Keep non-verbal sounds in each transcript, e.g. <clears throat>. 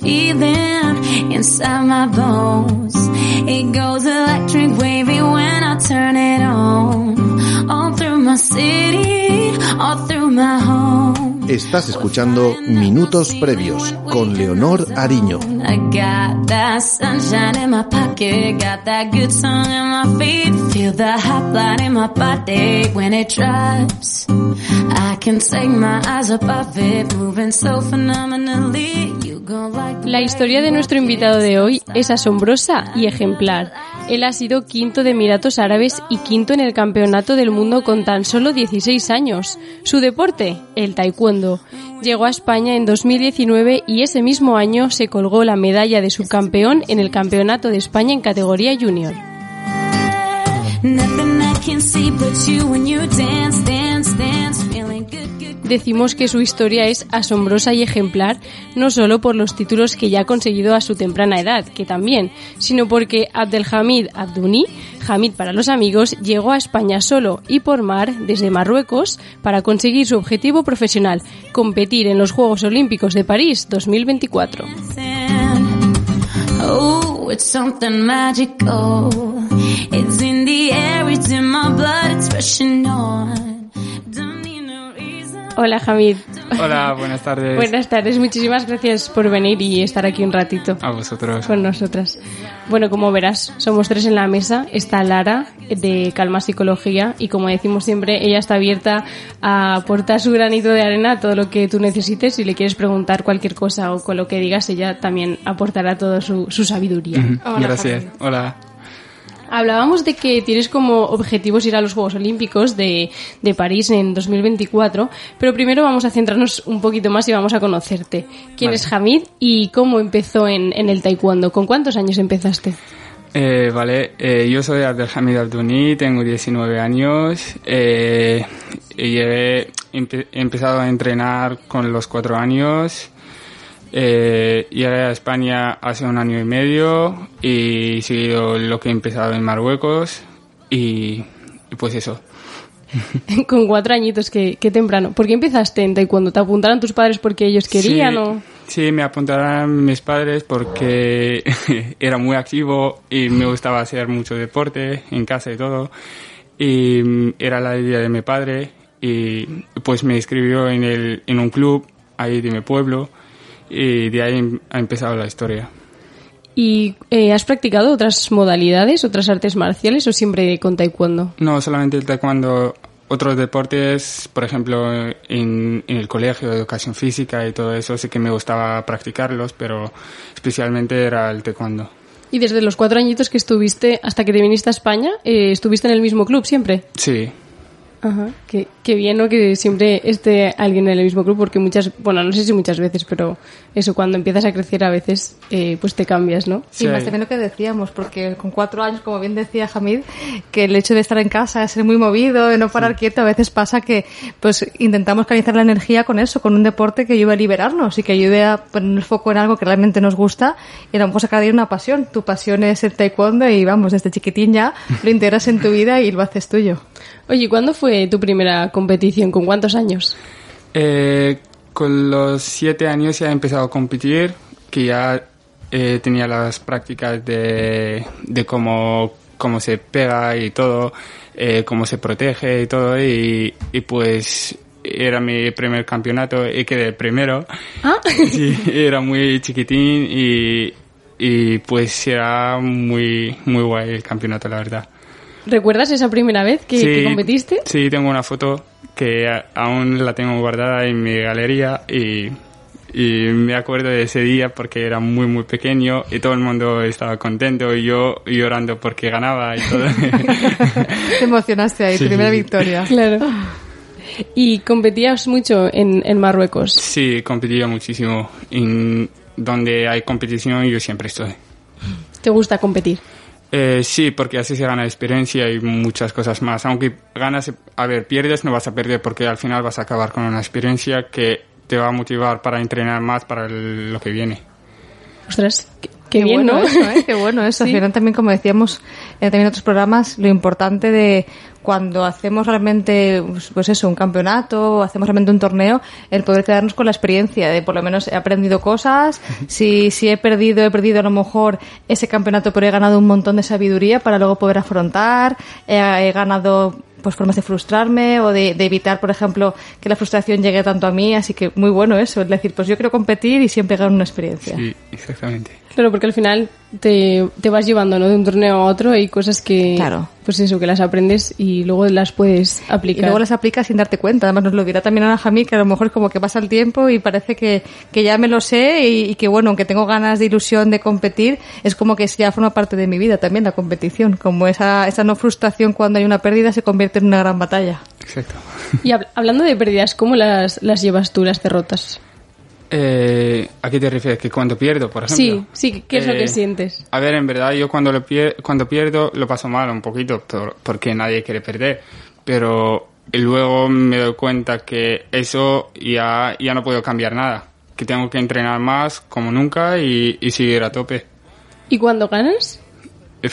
breathing inside my bones. Moving so phenomenally. You go like the La historia de nuestro invitado de hoy es asombrosa y ejemplar. Él ha sido quinto de Emiratos Árabes y quinto en el Campeonato del Mundo con tan solo 16 años. Su deporte, el taekwondo. Llegó a España en 2019 y ese mismo año se colgó la medalla de subcampeón en el Campeonato de España en categoría junior. Decimos que su historia es asombrosa y ejemplar, no solo por los títulos que ya ha conseguido a su temprana edad, que también, sino porque Abdelhamid Abdouni, Hamid para los amigos, llegó a España solo y por mar desde Marruecos para conseguir su objetivo profesional, competir en los Juegos Olímpicos de París 2024. Oh, it's something magical. It's in the air, it's in my blood, it's rushing on. Hola Hamid. Hola, buenas tardes. <laughs> Buenas tardes, muchísimas gracias por venir y estar aquí un ratito. A vosotros. con nosotras. Bueno, como verás, somos tres en la mesa. Está Lara, de Calma Psicología, y como decimos siempre, ella está abierta a aportar su granito de arena a todo lo que tú necesites. Si le quieres preguntar cualquier cosa o con lo que digas, ella también aportará toda su, su sabiduría. Gracias. Hola. Hablábamos de que tienes como objetivos ir a los Juegos Olímpicos de, de París en 2024, pero primero vamos a centrarnos un poquito más y vamos a conocerte. ¿Quién Vale. es Hamid y cómo empezó en, en el taekwondo? ¿Con cuántos años empezaste? Eh, vale, eh, yo soy Abdelhamid Abdouni, tengo 19 años. eh, y empe- he empezado a entrenar con los 4 años. Eh, llegué a España hace un año y medio y seguido lo que he empezado en Marruecos. Y, y pues eso. <laughs> Con cuatro añitos, qué, qué temprano. ¿Por qué empezaste en taekwondo? ¿Te apuntaron tus padres porque ellos querían sí, o...? Sí, me apuntaron mis padres porque <laughs> era muy activo y me gustaba hacer mucho deporte en casa y todo. Y mm, era la idea de mi padre y pues me inscribió en, el, en un club ahí de mi pueblo y de ahí em- ha empezado la historia. ¿Y eh, has practicado otras modalidades, otras artes marciales o siempre con taekwondo? No solamente el taekwondo, otros deportes, por ejemplo, en, en el colegio, educación física y todo eso, sí que me gustaba practicarlos, pero especialmente era el taekwondo. Y desde los cuatro añitos que estuviste hasta que te viniste a España, eh, ¿estuviste en el mismo club siempre? Sí, Ajá. Qué, qué bien, ¿no? Que siempre esté alguien en el mismo club, porque muchas, bueno, no sé si muchas veces, pero eso, cuando empiezas a crecer a veces, eh, pues te cambias, ¿no? Sí, Sí. más también lo que decíamos, porque con cuatro años, como bien decía Hamid, que el hecho de estar en casa, de ser muy movido, de no parar quieto, a veces pasa que pues intentamos canalizar la energía con eso, con un deporte que ayude a liberarnos y que ayude a poner el foco en algo que realmente nos gusta y a lo mejor sacar de ahí una pasión. Tu pasión es el taekwondo y vamos, desde chiquitín ya lo integras en tu vida y lo haces tuyo. Oye, ¿cuándo fue tu primera competición? ¿Con cuántos años? Eh, con los siete años ya he empezado a competir, que ya eh, tenía las prácticas de, de cómo, cómo se pega y todo, eh, cómo se protege y todo, y, y pues era mi primer campeonato y quedé primero. Ah, <laughs> Sí, era muy chiquitín y, y pues era muy, muy guay el campeonato, la verdad. ¿Recuerdas esa primera vez que, que competiste? Sí, tengo una foto que aún la tengo guardada en mi galería y, y me acuerdo de ese día porque era muy, muy pequeño y todo el mundo estaba contento y yo llorando porque ganaba y todo. <laughs> <laughs> Te emocionaste ahí, Sí, primera sí, sí. victoria. Claro. ¿Y competías mucho en, en Marruecos? Sí, competía muchísimo. En donde hay competición yo siempre estoy. ¿Te gusta competir? Eh, sí, porque así se gana experiencia y muchas cosas más. Aunque ganas, a ver, pierdes, no vas a perder porque al final vas a acabar con una experiencia que te va a motivar para entrenar más para el- lo que viene. Ostras, qué, qué bien, bueno ¿no? eso, ¿eh? Qué bueno eso. Sí. Al final también, como decíamos eh, también en otros programas, lo importante de cuando hacemos realmente, pues, pues eso, un campeonato, o hacemos realmente un torneo, el poder quedarnos con la experiencia de por lo menos he aprendido cosas, si, si he perdido, he perdido a lo mejor ese campeonato, pero he ganado un montón de sabiduría para luego poder afrontar, he, he ganado pues formas de frustrarme o de, de evitar, por ejemplo, que la frustración llegue tanto a mí, así que muy bueno eso, es decir, pues yo quiero competir y siempre ganar una experiencia. Sí, exactamente. Claro, porque al final te, te vas llevando ¿no? de un torneo a otro y cosas que, Claro. pues eso, que las aprendes y luego las puedes Y aplicar. luego las aplicas sin darte cuenta. Además, nos lo dirá también Ana Jamí, que a lo mejor es como que pasa el tiempo y parece que, que ya me lo sé y, y que, bueno, aunque tengo ganas de ilusión de competir, es como que ya forma parte de mi vida también la competición. Como esa, esa no frustración cuando hay una pérdida se convierte en una gran batalla. Exacto. Y hab- hablando de pérdidas, ¿cómo las, las llevas tú, las derrotas? Eh, ¿A qué te refieres? ¿Que cuando pierdo, por ejemplo? Sí, sí, ¿qué es lo Eh, que sientes? A ver, en verdad yo cuando, lo pier- cuando pierdo lo paso mal un poquito por- porque nadie quiere perder. Pero luego me doy cuenta que eso ya, ya no puedo cambiar nada. Que tengo que entrenar más como nunca y, y seguir a tope. ¿Y cuando ganas? <laughs>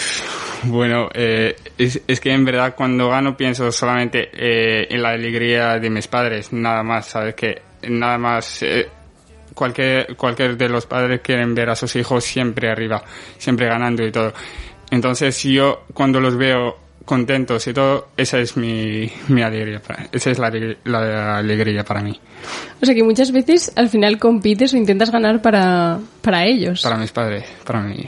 Bueno, eh, es, es que en verdad cuando gano pienso solamente eh, en la alegría de mis padres, nada más, ¿sabes? Que nada más, eh, cualquier, cualquier de los padres quieren ver a sus hijos siempre arriba, siempre ganando y todo. Entonces yo cuando los veo contentos y todo, esa es mi, mi alegría, esa es la, la alegría para mí, O sea que muchas veces al final compites o intentas ganar para, para ellos. para mis padres, para mi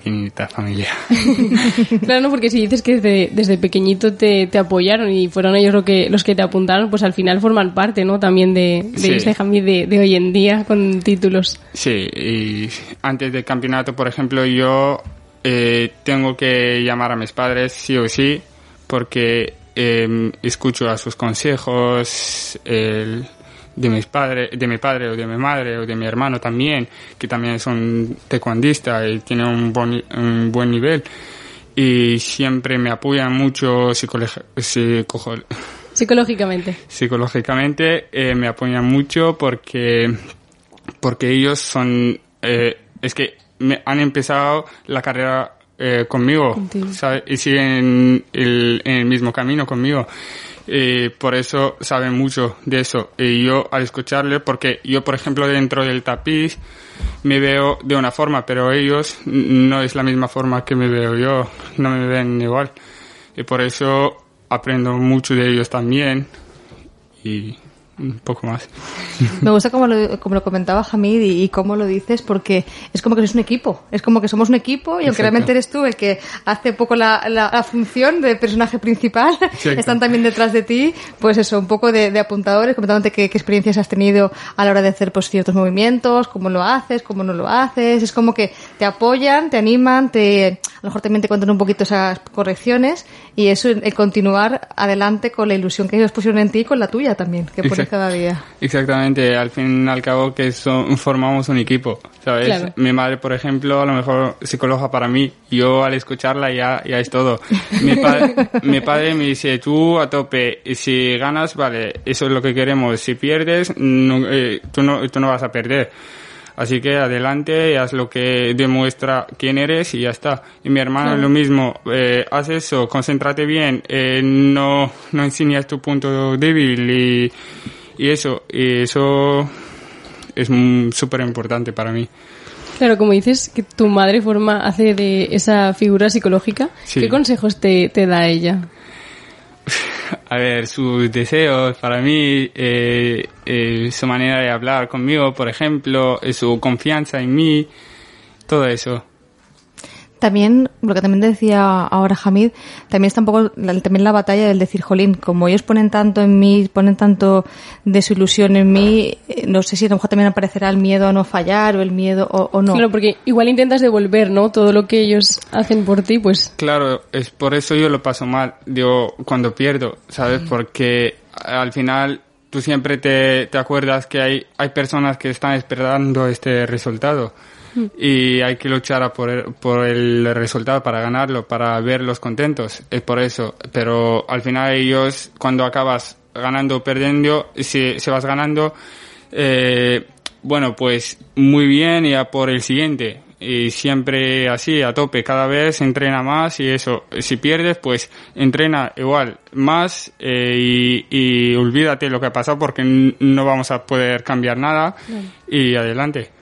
pequeñita familia. <laughs> Claro, no, porque si dices que desde, desde pequeñito te, te apoyaron y fueron ellos lo que, los que te apuntaron, pues al final forman parte, ¿no? También de, de Sí. este de, de hoy en día con títulos. Sí, y antes del campeonato, por ejemplo, yo eh, tengo que llamar a mis padres sí o sí, porque eh, escucho a sus consejos el- de mis padres, de mi padre o de mi madre o de mi hermano también, que también es un taekwondista y tiene un, buen- un buen nivel. Y siempre me apoyan mucho Psicológicamente. psicológicamente eh, me apoyan mucho porque porque ellos son eh, es que me han empezado la carrera eh, conmigo y siguen el, en el mismo camino conmigo y por eso saben mucho de eso. Y yo al escucharle porque yo por ejemplo dentro del tapiz me veo de una forma pero ellos no es la misma forma que me veo yo. No me ven igual. Y por eso aprendo mucho de ellos también. Y un poco más. Me gusta como lo, como lo comentaba Hamid y, y cómo lo dices porque es como que sois un equipo. Es como que somos un equipo y aunque Exacto. realmente eres tú el que hace poco la, la- la función de personaje principal, <laughs> Exacto. están también detrás de ti, pues eso, un poco de, de apuntadores, comentándote qué, qué experiencias has tenido a la hora de hacer pues ciertos movimientos, cómo lo haces, cómo no lo haces. Es como que te apoyan, te animan, te, a lo mejor también te cuentan un poquito esas correcciones y eso, el continuar adelante con la ilusión que ellos pusieron en ti y con la tuya también, que Exacto. cada día. Exactamente, al fin y al cabo que son- formamos un equipo, ¿sabes? Claro. Mi madre, por ejemplo, a lo mejor psicóloga para mí, yo al escucharla ya, ya es todo. Mi, pa- <laughs> mi padre me dice, tú a tope, si ganas, vale, eso es lo que queremos, si pierdes, no, eh, tú, no, tú no vas a perder. Así que adelante, haz lo que demuestra quién eres y ya está. Y mi hermano Claro. lo mismo, eh, haz eso, concéntrate bien, eh, no, no enseñas tu punto débil y, y eso, y eso es súper importante para mí. Claro, como dices que tu madre forma, hace de esa figura psicológica, Sí. ¿qué consejos te, te da ella? <laughs> A ver, sus deseos para mí, eh, eh, su manera de hablar conmigo, por ejemplo, eh, su confianza en mí, todo eso. También lo que también decía ahora Hamid, también está un poco la, también la batalla del decir, jolín, como ellos ponen tanto en mí, ponen tanto de su ilusión en mí, eh, no sé si a lo mejor también aparecerá el miedo a no fallar o el miedo o, o no. Claro, porque igual intentas devolver, ¿no? Todo lo que ellos hacen por ti, pues... Claro, es por eso yo lo paso mal, digo, cuando pierdo, ¿sabes? Porque al final tú siempre te, te acuerdas que hay, hay personas que están esperando este resultado y hay que luchar a por, el, por el resultado para ganarlo, para verlos contentos. Es por eso. Pero al final ellos, cuando acabas ganando o perdiendo, si, si vas ganando, eh, bueno, pues muy bien y a por el siguiente. Y siempre así, a tope, cada vez entrena más y eso. Si pierdes, pues entrena igual, más eh, y, y olvídate lo que ha pasado porque no vamos a poder cambiar nada y adelante.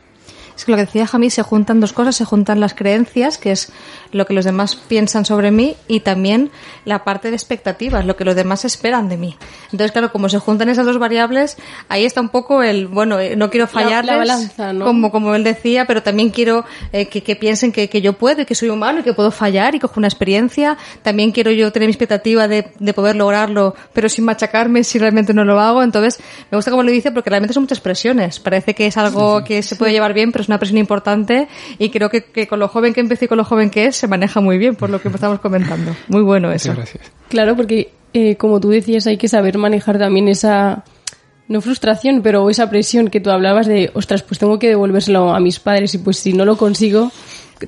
Es que lo que decía Jamí, se juntan dos cosas, se juntan las creencias, que es lo que los demás piensan sobre mí, y también la parte de expectativas, lo que los demás esperan de mí. Entonces, claro, como se juntan esas dos variables, ahí está un poco el, bueno, eh, no quiero La- fallarles, la balanza, ¿no? como, como él decía, pero también quiero eh, que, que piensen que, que yo puedo y que soy humano y que puedo fallar y cojo una experiencia. También quiero yo tener mi expectativa de, de poder lograrlo, pero sin machacarme si realmente no lo hago. Entonces, me gusta como lo dice porque realmente son muchas presiones. Parece que es algo que se puede llevar bien, pero es una presión importante y creo que, que con lo joven que empecé y con lo joven que es, se maneja muy bien, por lo que estamos comentando. Muy bueno eso. Muchas gracias. Claro, porque eh, como tú decías, hay que saber manejar también esa, no frustración, pero esa presión que tú hablabas de, ostras, pues tengo que devolvérselo a mis padres y pues si no lo consigo,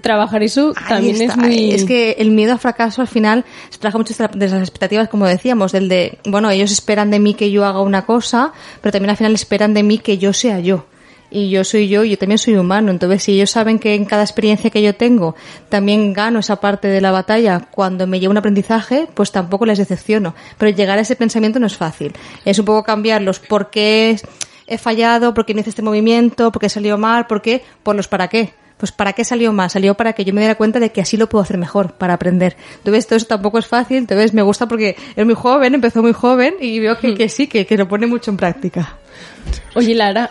trabajar eso Ahí también está. es muy... Es que el miedo al fracaso al final se trabaja mucho de las expectativas, como decíamos, del de, bueno, ellos esperan de mí que yo haga una cosa, pero también al final esperan de mí que yo sea yo. Y yo soy yo, y yo también soy humano. Entonces, si ellos saben que en cada experiencia que yo tengo también gano esa parte de la batalla cuando me llevo un aprendizaje, pues tampoco les decepciono. Pero llegar a ese pensamiento no es fácil. Es un poco cambiar los por qué he fallado, por qué no hice este movimiento, por qué salió mal, por qué, por los para qué. Pues ¿para qué salió mal? Salió para que yo me diera cuenta de que así lo puedo hacer mejor, para aprender. Entonces, todo eso tampoco es fácil. Entonces, me gusta porque es muy joven, empezó muy joven y veo que, que sí, que, que lo pone mucho en práctica. Oye, Lara,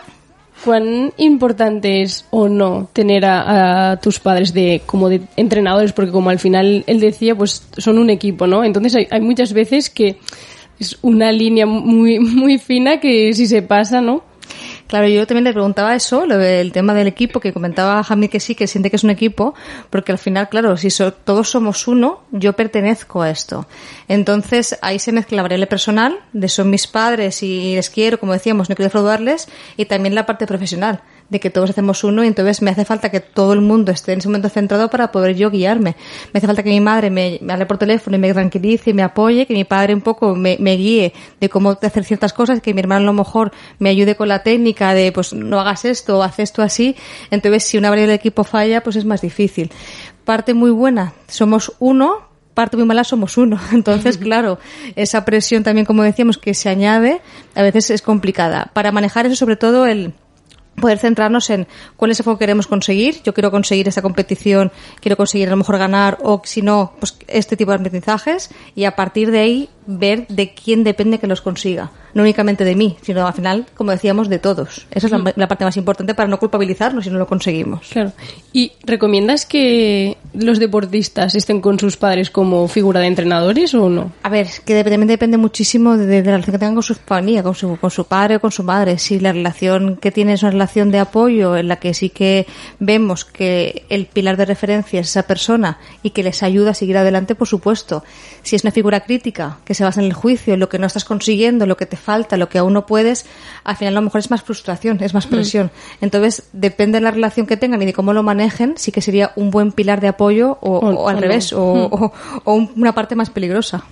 ¿cuán importante es o no tener a, tus padres de como de entrenadores? Porque como al final él decía, pues son un equipo, ¿no? Entonces hay, hay muchas veces que es una línea muy, muy fina que si se pasa, ¿no? Claro, yo también le preguntaba eso, lo del tema del equipo, que comentaba Jamie que sí, que siente que es un equipo, porque al final, claro, si so- todos somos uno, yo pertenezco a esto. Entonces, ahí se mezcla la variable personal, de son mis padres y les quiero, como decíamos, no quiero defraudarles, y también la parte profesional, de que todos hacemos uno, y entonces me hace falta que todo el mundo esté en ese momento centrado para poder yo guiarme. Me hace falta que mi madre me, me hable por teléfono y me tranquilice y me apoye, que mi padre un poco me, me guíe de cómo hacer ciertas cosas, que mi hermano a lo mejor me ayude con la técnica de, pues no hagas esto o haz esto así. Entonces, si una variable del equipo falla, pues es más difícil. Parte muy buena, somos uno, parte muy mala somos uno. <laughs> Entonces, <laughs> claro, esa presión también, como decíamos, que se añade, a veces es complicada. Para manejar eso, sobre todo, el poder centrarnos en cuál es el foco que queremos conseguir. Yo quiero conseguir esta competición, quiero conseguir a lo mejor ganar o si no, pues este tipo de aprendizajes y a partir de ahí ver de quién depende que los consiga. No únicamente de mí, sino al final, como decíamos, de todos. Esa es la, la parte más importante para no culpabilizarnos si no lo conseguimos. Claro. ¿Y recomiendas que los deportistas estén con sus padres como figura de entrenadores o no? A ver, que dep- también depende muchísimo de, de la relación que tengan con su familia, con su, con su padre o con su madre. Si la relación que tiene es una relación de apoyo en la que sí que vemos que el pilar de referencia es esa persona y que les ayuda a seguir adelante, por supuesto. Si es una figura crítica que se basa en el juicio, en lo que no estás consiguiendo, lo que te falta, lo que aún no puedes, al final a lo mejor es más frustración, es más presión. Entonces, depende de la relación que tengan y de cómo lo manejen, sí que sería un buen pilar de apoyo o, O- o al revés, o, o- o un- una parte más peligrosa.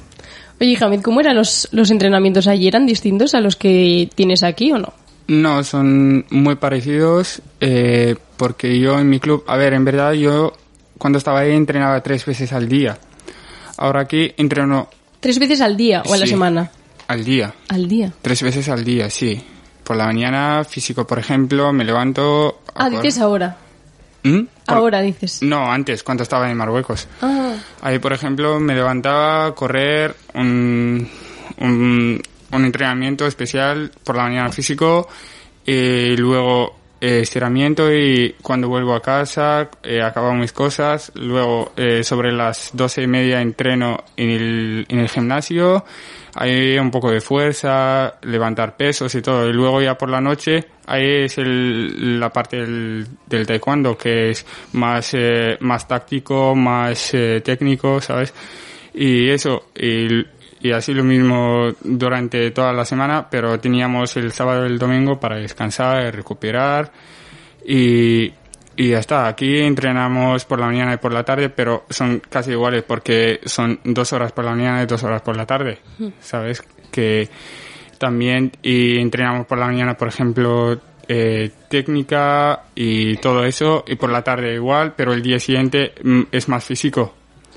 Oye, Hamid, ¿cómo eran los, los entrenamientos allí? ¿Eran distintos a los que tienes aquí o no? No, son muy parecidos eh, porque yo en mi club, a ver, en verdad yo cuando estaba ahí entrenaba tres veces al día. Ahora aquí entreno ¿Tres veces al día o a la semana? al día, Al día. tres veces al día, sí. Por la mañana, físico, por ejemplo, me levanto... Ah, dices ahora. ¿Mm? Por- Ahora dices. No, antes, cuando estaba en Marruecos. Ah, Ahí, por ejemplo, me levantaba a correr un, un, un entrenamiento especial por la mañana físico y luego eh, estiramiento y cuando vuelvo a casa eh, acabo mis cosas. Luego eh, sobre las doce y media entreno en el, en el gimnasio. Hay un poco de fuerza, levantar pesos y todo. Y luego ya por la noche, ahí es el, la parte del, del taekwondo que es más, eh, más táctico, más eh, técnico, ¿sabes? Y eso, y, y así lo mismo durante toda la semana, pero teníamos el sábado y el domingo para descansar, recuperar y, y ya está. Aquí entrenamos por la mañana y por la tarde, pero son casi iguales porque son dos horas por la mañana y dos horas por la tarde, ¿sabes? Que también, y entrenamos por la mañana, por ejemplo, eh, técnica y todo eso, y por la tarde igual, pero el día siguiente mm, es más físico,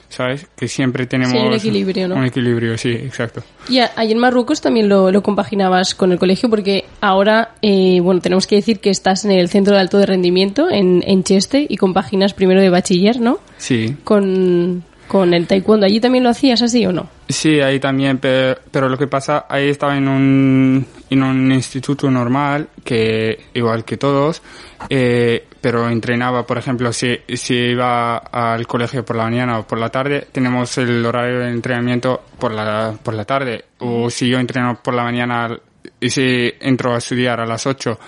¿sabes? Que siempre tenemos Sí, un equilibrio, ¿no? Un equilibrio, sí, exacto. Y ahí en Marruecos también lo, lo compaginabas con el colegio porque ahora, eh, bueno, tenemos que decir que estás en el centro de alto de rendimiento en, en Cheste y compaginas primero de bachiller, ¿no? Sí, Con, con el taekwondo. ¿Allí también lo hacías así o no? Sí, ahí también, pe- pero, lo que pasa, ahí estaba en un, en un instituto normal, que igual que todos, eh, pero entrenaba, por ejemplo, si, si iba al colegio por la mañana o por la tarde, tenemos el horario de entrenamiento por la, por la tarde, o si yo entreno por la mañana y si entro a estudiar a las 8,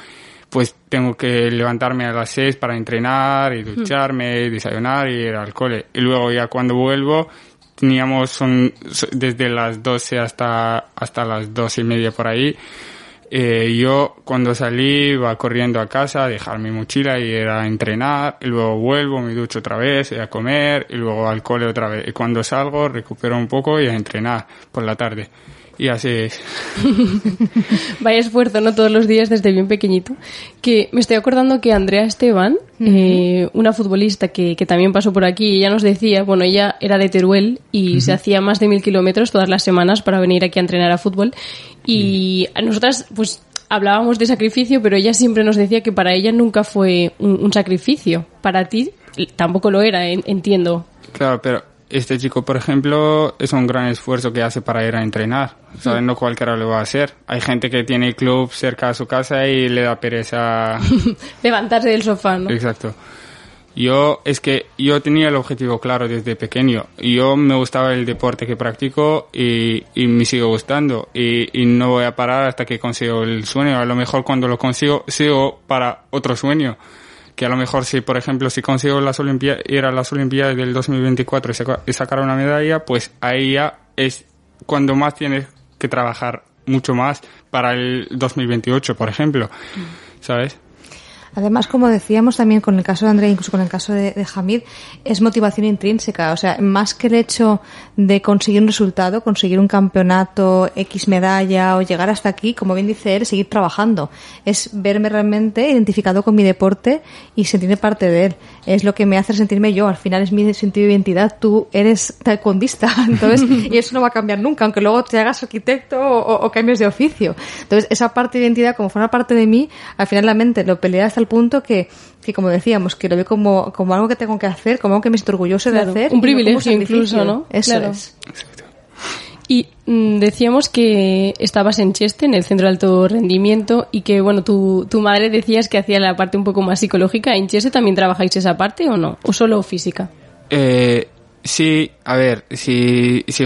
pues tengo que levantarme a las 6 para entrenar y ducharme, desayunar y ir al cole. Y luego ya cuando vuelvo, teníamos un- desde las 12 hasta, hasta las 12 y media por ahí. Eh, yo cuando salí iba corriendo a casa a dejar mi mochila y era a entrenar, y luego vuelvo, me ducho otra vez, y a comer, y luego al cole otra vez. Y cuando salgo recupero un poco y a entrenar por la tarde. Y así es. <laughs> Vaya esfuerzo, ¿no? Todos los días desde bien pequeñito. Que me estoy acordando que Andrea Esteban, eh, una futbolista que, que también pasó por aquí, ella nos decía, bueno, ella era de Teruel y se hacía más de mil kilómetros todas las semanas para venir aquí a entrenar a fútbol. Y a nosotras, pues, hablábamos de sacrificio, pero ella siempre nos decía que para ella nunca fue un, un sacrificio. Para ti tampoco lo era, en- entiendo. Claro, pero este chico, por ejemplo, es un gran esfuerzo que hace para ir a entrenar. ¿Sabes? No cualquiera lo va a hacer. Hay gente que tiene club cerca de su casa y le da pereza. <laughs> Levantarse del sofá, ¿no? Exacto. Yo, es que yo tenía el objetivo claro desde pequeño. Yo me gustaba el deporte que practico y, y me sigue gustando. Y, y no voy a parar hasta que consigo el sueño. A lo mejor cuando lo consigo, sigo para otro sueño. Que a lo mejor si, por ejemplo, si consigo las Olimpiadas, ir a las Olimpiadas del 2024 y, saca- y sacar una medalla, pues ahí ya es cuando más tienes que trabajar mucho más para el 2028, por ejemplo. ¿Sabes? Además, como decíamos también con el caso de Andrea, incluso con el caso de, de Hamid, es motivación intrínseca. O sea, más que el hecho de conseguir un resultado, conseguir un campeonato, X medalla o llegar hasta aquí, como bien dice él, seguir trabajando. Es verme realmente identificado con mi deporte y sentirme parte de él. Es lo que me hace sentirme yo. Al final es mi sentido de identidad. Tú eres taekwondista. <laughs> Entonces, y eso no va a cambiar nunca, aunque luego te hagas arquitecto o, o- o cambies de oficio. Entonces, esa parte de identidad, como forma parte de mí, al final la mente lo pelea hasta el punto que, que como decíamos, que lo veo como, como algo que tengo que hacer, como algo que me siento orgulloso Claro, de hacer. un no privilegio incluso, ¿no? Eso Claro. es. Y mm, decíamos que estabas en Cheste, en el centro de alto rendimiento, y que, bueno, tu, tu madre decías que hacía la parte un poco más psicológica. ¿En Cheste también trabajáis esa parte o no? ¿O solo física? Eh, sí, a ver, si, si,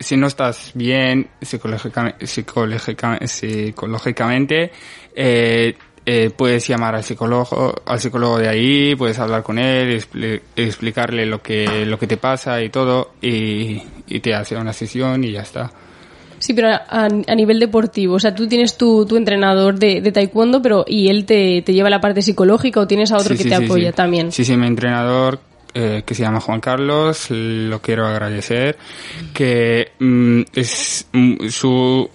si no estás bien psicológicamente, psicológicamente, psicológicamente eh, eh, puedes llamar al psicólogo, al psicólogo de ahí, puedes hablar con él, expli- explicarle lo que, lo que te pasa y todo, y, y te hace una sesión y ya está. Sí, pero a, a nivel deportivo, o sea, tú tienes tu, tu entrenador de, de taekwondo, pero ¿y él te, te lleva la parte psicológica o tienes a otro Sí, que sí, te apoya sí. también? Sí, sí, mi entrenador, eh, que se llama Juan Carlos, lo quiero agradecer, que mm, es mm, su,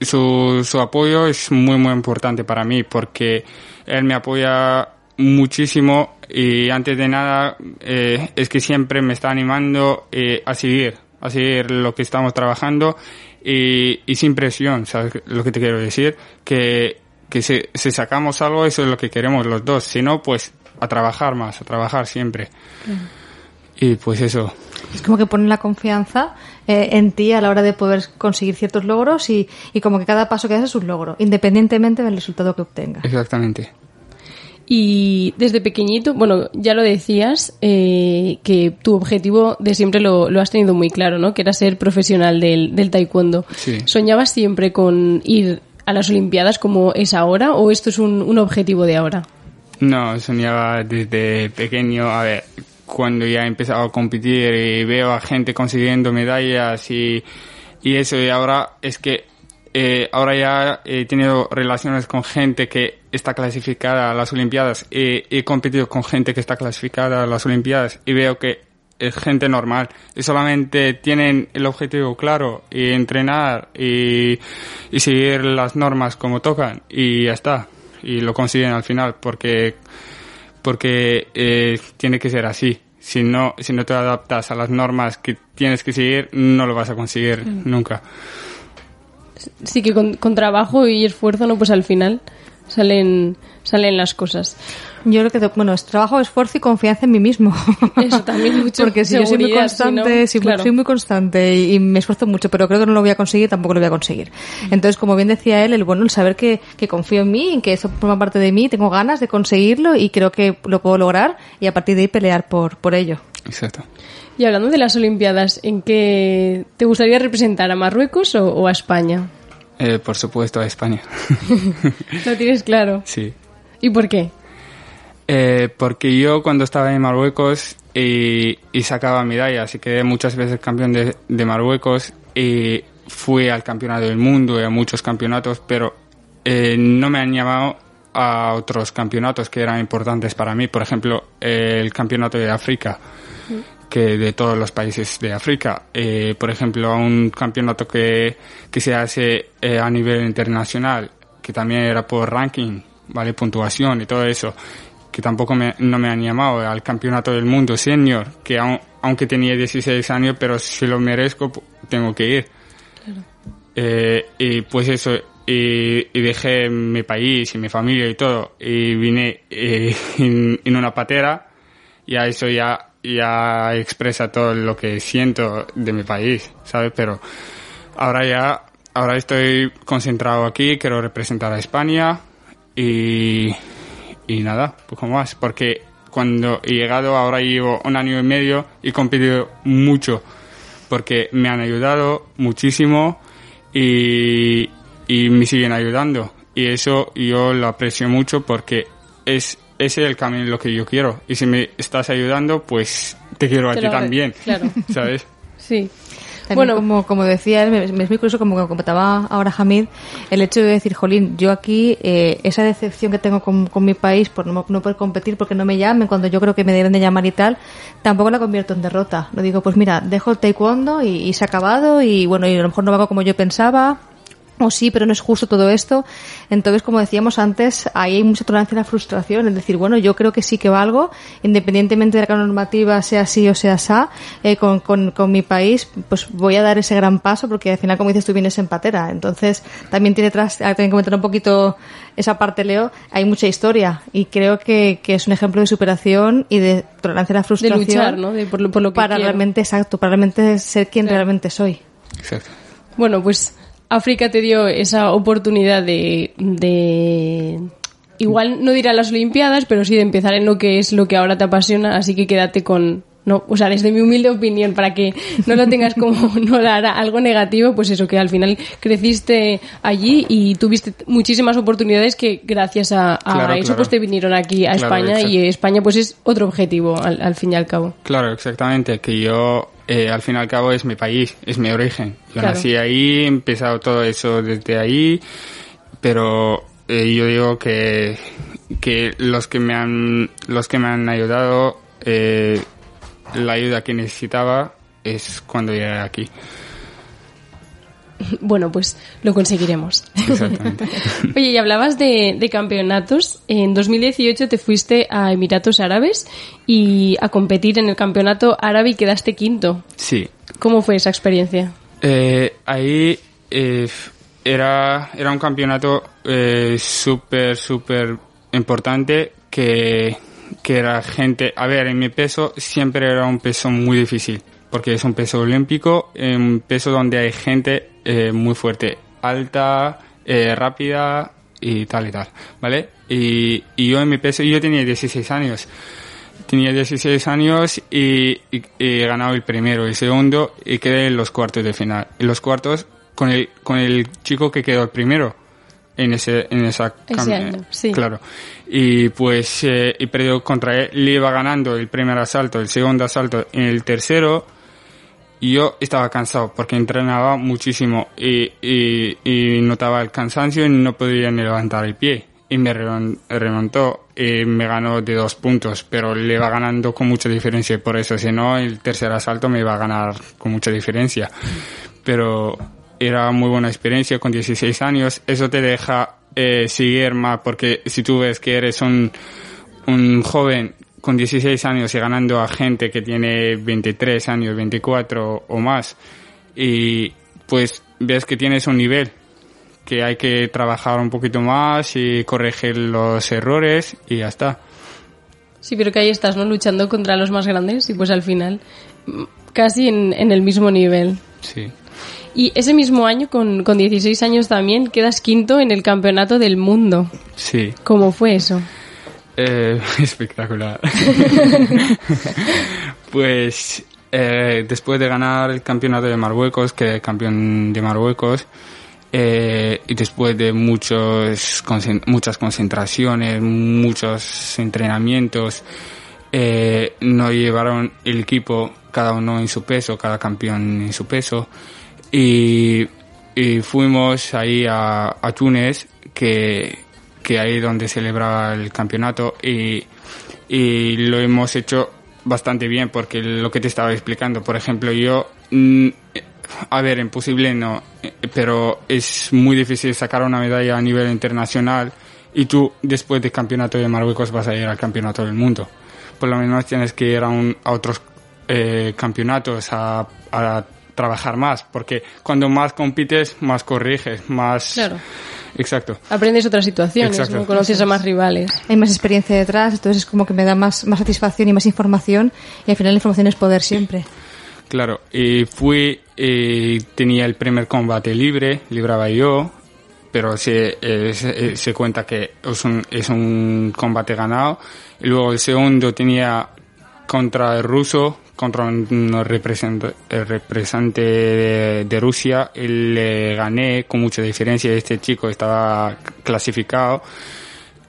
su, su apoyo es muy, muy importante para mí porque él me apoya muchísimo y antes de nada eh, es que siempre me está animando eh, a seguir, a seguir lo que estamos trabajando y, y sin presión, ¿sabes lo que te quiero decir? Que, que si, si sacamos algo, eso es lo que queremos los dos, si no, pues a trabajar más, a trabajar siempre. Y pues eso, Es como que ponen la confianza eh, en ti a la hora de poder conseguir ciertos logros y, y como que cada paso que das es un logro, independientemente del resultado que obtengas. exactamente. Y desde pequeñito, bueno, ya lo decías, eh, que tu objetivo de siempre lo, lo, has tenido muy claro, ¿no? Que era ser profesional del, del taekwondo. Sí. ¿Soñabas siempre con ir a las Olimpiadas como es ahora o esto es un, un objetivo de ahora? No, soñaba desde pequeño, a ver, cuando ya he empezado a competir y veo a gente consiguiendo medallas y, y eso, y ahora es que eh, ahora ya he tenido relaciones con gente que está clasificada a las Olimpiadas. Y he competido con gente que está clasificada a las Olimpiadas y veo que es gente normal. Y solamente tienen el objetivo claro y entrenar y, y seguir las normas como tocan y ya está. Y lo consiguen al final porque porque eh, tiene que ser así. Si no si no te adaptas a las normas que tienes que seguir no lo vas a conseguir mm. nunca. Sí que con, con, trabajo y esfuerzo no pues al final salen salen las cosas yo creo que bueno es trabajo esfuerzo y confianza en mí mismo <laughs> eso también <laughs> mucho porque si yo soy muy constante si no, si claro. soy muy constante y, y, me esfuerzo mucho pero creo que no lo voy a conseguir tampoco lo voy a conseguir entonces como bien decía él el bueno el saber que, que confío en mí que eso forma parte de mí tengo ganas de conseguirlo y creo que lo puedo lograr y a partir de ahí pelear por por ello exacto y hablando de las Olimpiadas, ¿en qué te gustaría representar? ¿A Marruecos o, o a España? Eh, por supuesto, a España. <laughs> ¿Lo tienes claro? Sí. ¿Y por qué? Eh, porque yo cuando estaba en Marruecos y, y, sacaba medallas y quedé muchas veces campeón de, de, Marruecos y fui al campeonato del mundo y a muchos campeonatos, pero eh, no me han llamado a otros campeonatos que eran importantes para mí. Por ejemplo, el campeonato de África que de todos los países de África. Eh, por ejemplo, a un campeonato que, que se hace eh, a nivel internacional, que también era por ranking, ¿vale? Puntuación y todo eso, que tampoco me, no me han llamado al campeonato del mundo senior, que aun, aunque tenía 16 años, pero si lo merezco, tengo que ir. Claro. Eh, y pues eso, y, y, dejé mi país y mi familia y todo, y vine eh, <laughs> en, en una patera, y a eso ya ya expresa todo lo que siento de mi país, ¿sabes? Pero ahora ya, ahora estoy concentrado aquí, quiero representar a España y, y nada, poco más, porque cuando he llegado ahora llevo un año y medio y he competido mucho, porque me han ayudado muchísimo y, y me siguen ayudando. Y eso yo lo aprecio mucho porque es ese es el camino lo que yo quiero. Y si me estás ayudando, pues te quiero Te a ti también. claro. ¿Sabes? Sí. También Bueno. como, como decía él, me, me es muy curioso, como comentaba ahora Hamid, el hecho de decir, jolín, yo aquí, eh, esa decepción que tengo con, con mi país por no, no poder competir porque no me llamen cuando yo creo que me deben de llamar y tal, tampoco la convierto en derrota. Lo digo, pues mira, dejo el taekwondo y, y se ha acabado y bueno, y a lo mejor no hago como yo pensaba, o sí, pero no es justo todo esto. Entonces, como decíamos antes, ahí hay mucha tolerancia a la frustración. Es decir, bueno, yo creo que sí que valgo, independientemente de que la normativa sea así o sea asá, eh, con, con, con mi país, pues voy a dar ese gran paso porque al final, como dices, tú vienes en patera. Entonces, también tiene tras, ah, también comentar un poquito esa parte, Leo, hay mucha historia y creo que, que es un ejemplo de superación y de tolerancia a la De frustración. luchar, ¿no? De por, lo- por lo que para quiero. realmente, exacto, para realmente ser quien Claro. realmente soy. Exacto. Bueno, pues África te dio esa oportunidad de, de igual no dirá las Olimpiadas, pero sí de empezar en lo que es lo que ahora te apasiona, así que quédate con no, o sea, desde mi humilde opinión, para que no lo tengas como <laughs> no dar algo negativo, pues eso, que al final creciste allí y tuviste muchísimas oportunidades que gracias a, a Claro, eso claro. pues te vinieron aquí a Claro, España y España pues es otro objetivo al, al fin y al cabo. Claro, exactamente. Que yo, eh, al fin y al cabo, es mi país, es mi origen. Yo Claro. nací ahí, he empezado todo eso desde ahí, pero eh, yo digo que, que los que me han, los que me han ayudado, eh, la ayuda que necesitaba es cuando llegué aquí. <laughs> Bueno, pues lo conseguiremos. Exactamente. <laughs> Oye, y hablabas de, de campeonatos. En 2018 te fuiste a Emiratos Árabes y a competir en el campeonato árabe y quedaste quinto. sí. ¿Cómo fue esa experiencia? Eh, ahí eh, era, era un campeonato eh, súper, súper importante que, que era gente... A ver, en mi peso siempre era un peso muy difícil, porque es un peso olímpico, un peso donde hay gente eh, muy fuerte, alta, eh, rápida y tal y tal, ¿vale? Y, y yo en mi peso, yo tenía 16 años. Tenía 16 años y, y- y he ganado el primero, el segundo y quedé en los cuartos de final. En los cuartos con el, con el chico que quedó el primero en ese, en esa Ese año, sí. Claro. Y pues, eh, he perdido contra él, le iba ganando el primer asalto, el segundo asalto, en el tercero, yo estaba cansado porque entrenaba muchísimo y, y, y notaba el cansancio y no podía ni levantar el pie. Y me remon- remontó y me ganó de dos puntos, pero le iba ganando con mucha diferencia. Por eso, si no, el tercer asalto me iba a ganar con mucha diferencia. Pero era muy buena experiencia con 16 años. Eso te deja eh, seguir más porque si tú ves que eres un, un joven con 16 años y ganando a gente que tiene 23 años, 24 o más, y pues ves que tienes un nivel que hay que trabajar un poquito más y corregir los errores y ya está. Sí, pero que ahí estás, ¿no? Luchando contra los más grandes y pues al final casi en, en el mismo nivel. Sí. Y ese mismo año, con, con 16 años también, quedas quinto en el campeonato del mundo. Sí. ¿Cómo fue eso? Eh, <laughs> espectacular. <laughs> pues eh, después de ganar el campeonato de Marruecos, que campeón de Marruecos, eh, y después de muchos muchas concentraciones, muchos entrenamientos, eh, nos llevaron el equipo, cada uno en su peso, cada campeón en su peso, y, y fuimos ahí a, a Túnez, que, que ahí donde celebraba el campeonato, y, y lo hemos hecho bastante bien, porque lo que te estaba explicando, por ejemplo, yo, mm, a ver, imposible no, eh, pero es muy difícil sacar una medalla a nivel internacional y tú después del campeonato de Marruecos vas a ir al campeonato del mundo. Por lo menos tienes que ir a, un- a otros eh, campeonatos a, a trabajar más, porque cuando más compites, más corriges, más... Claro. Exacto. Aprendes otras situaciones, Exacto. ¿no? Conoces a más rivales. Hay más experiencia detrás, entonces es como que me da más, más satisfacción y más información y al final la información es poder siempre. Claro, y fui y tenía el primer combate libre, libraba yo, pero se, eh, se, eh, se cuenta que es un, es un combate ganado. Y luego el segundo tenía contra el ruso, contra un representante, el representante de, Rusia, le gané con mucha diferencia. Este chico estaba clasificado.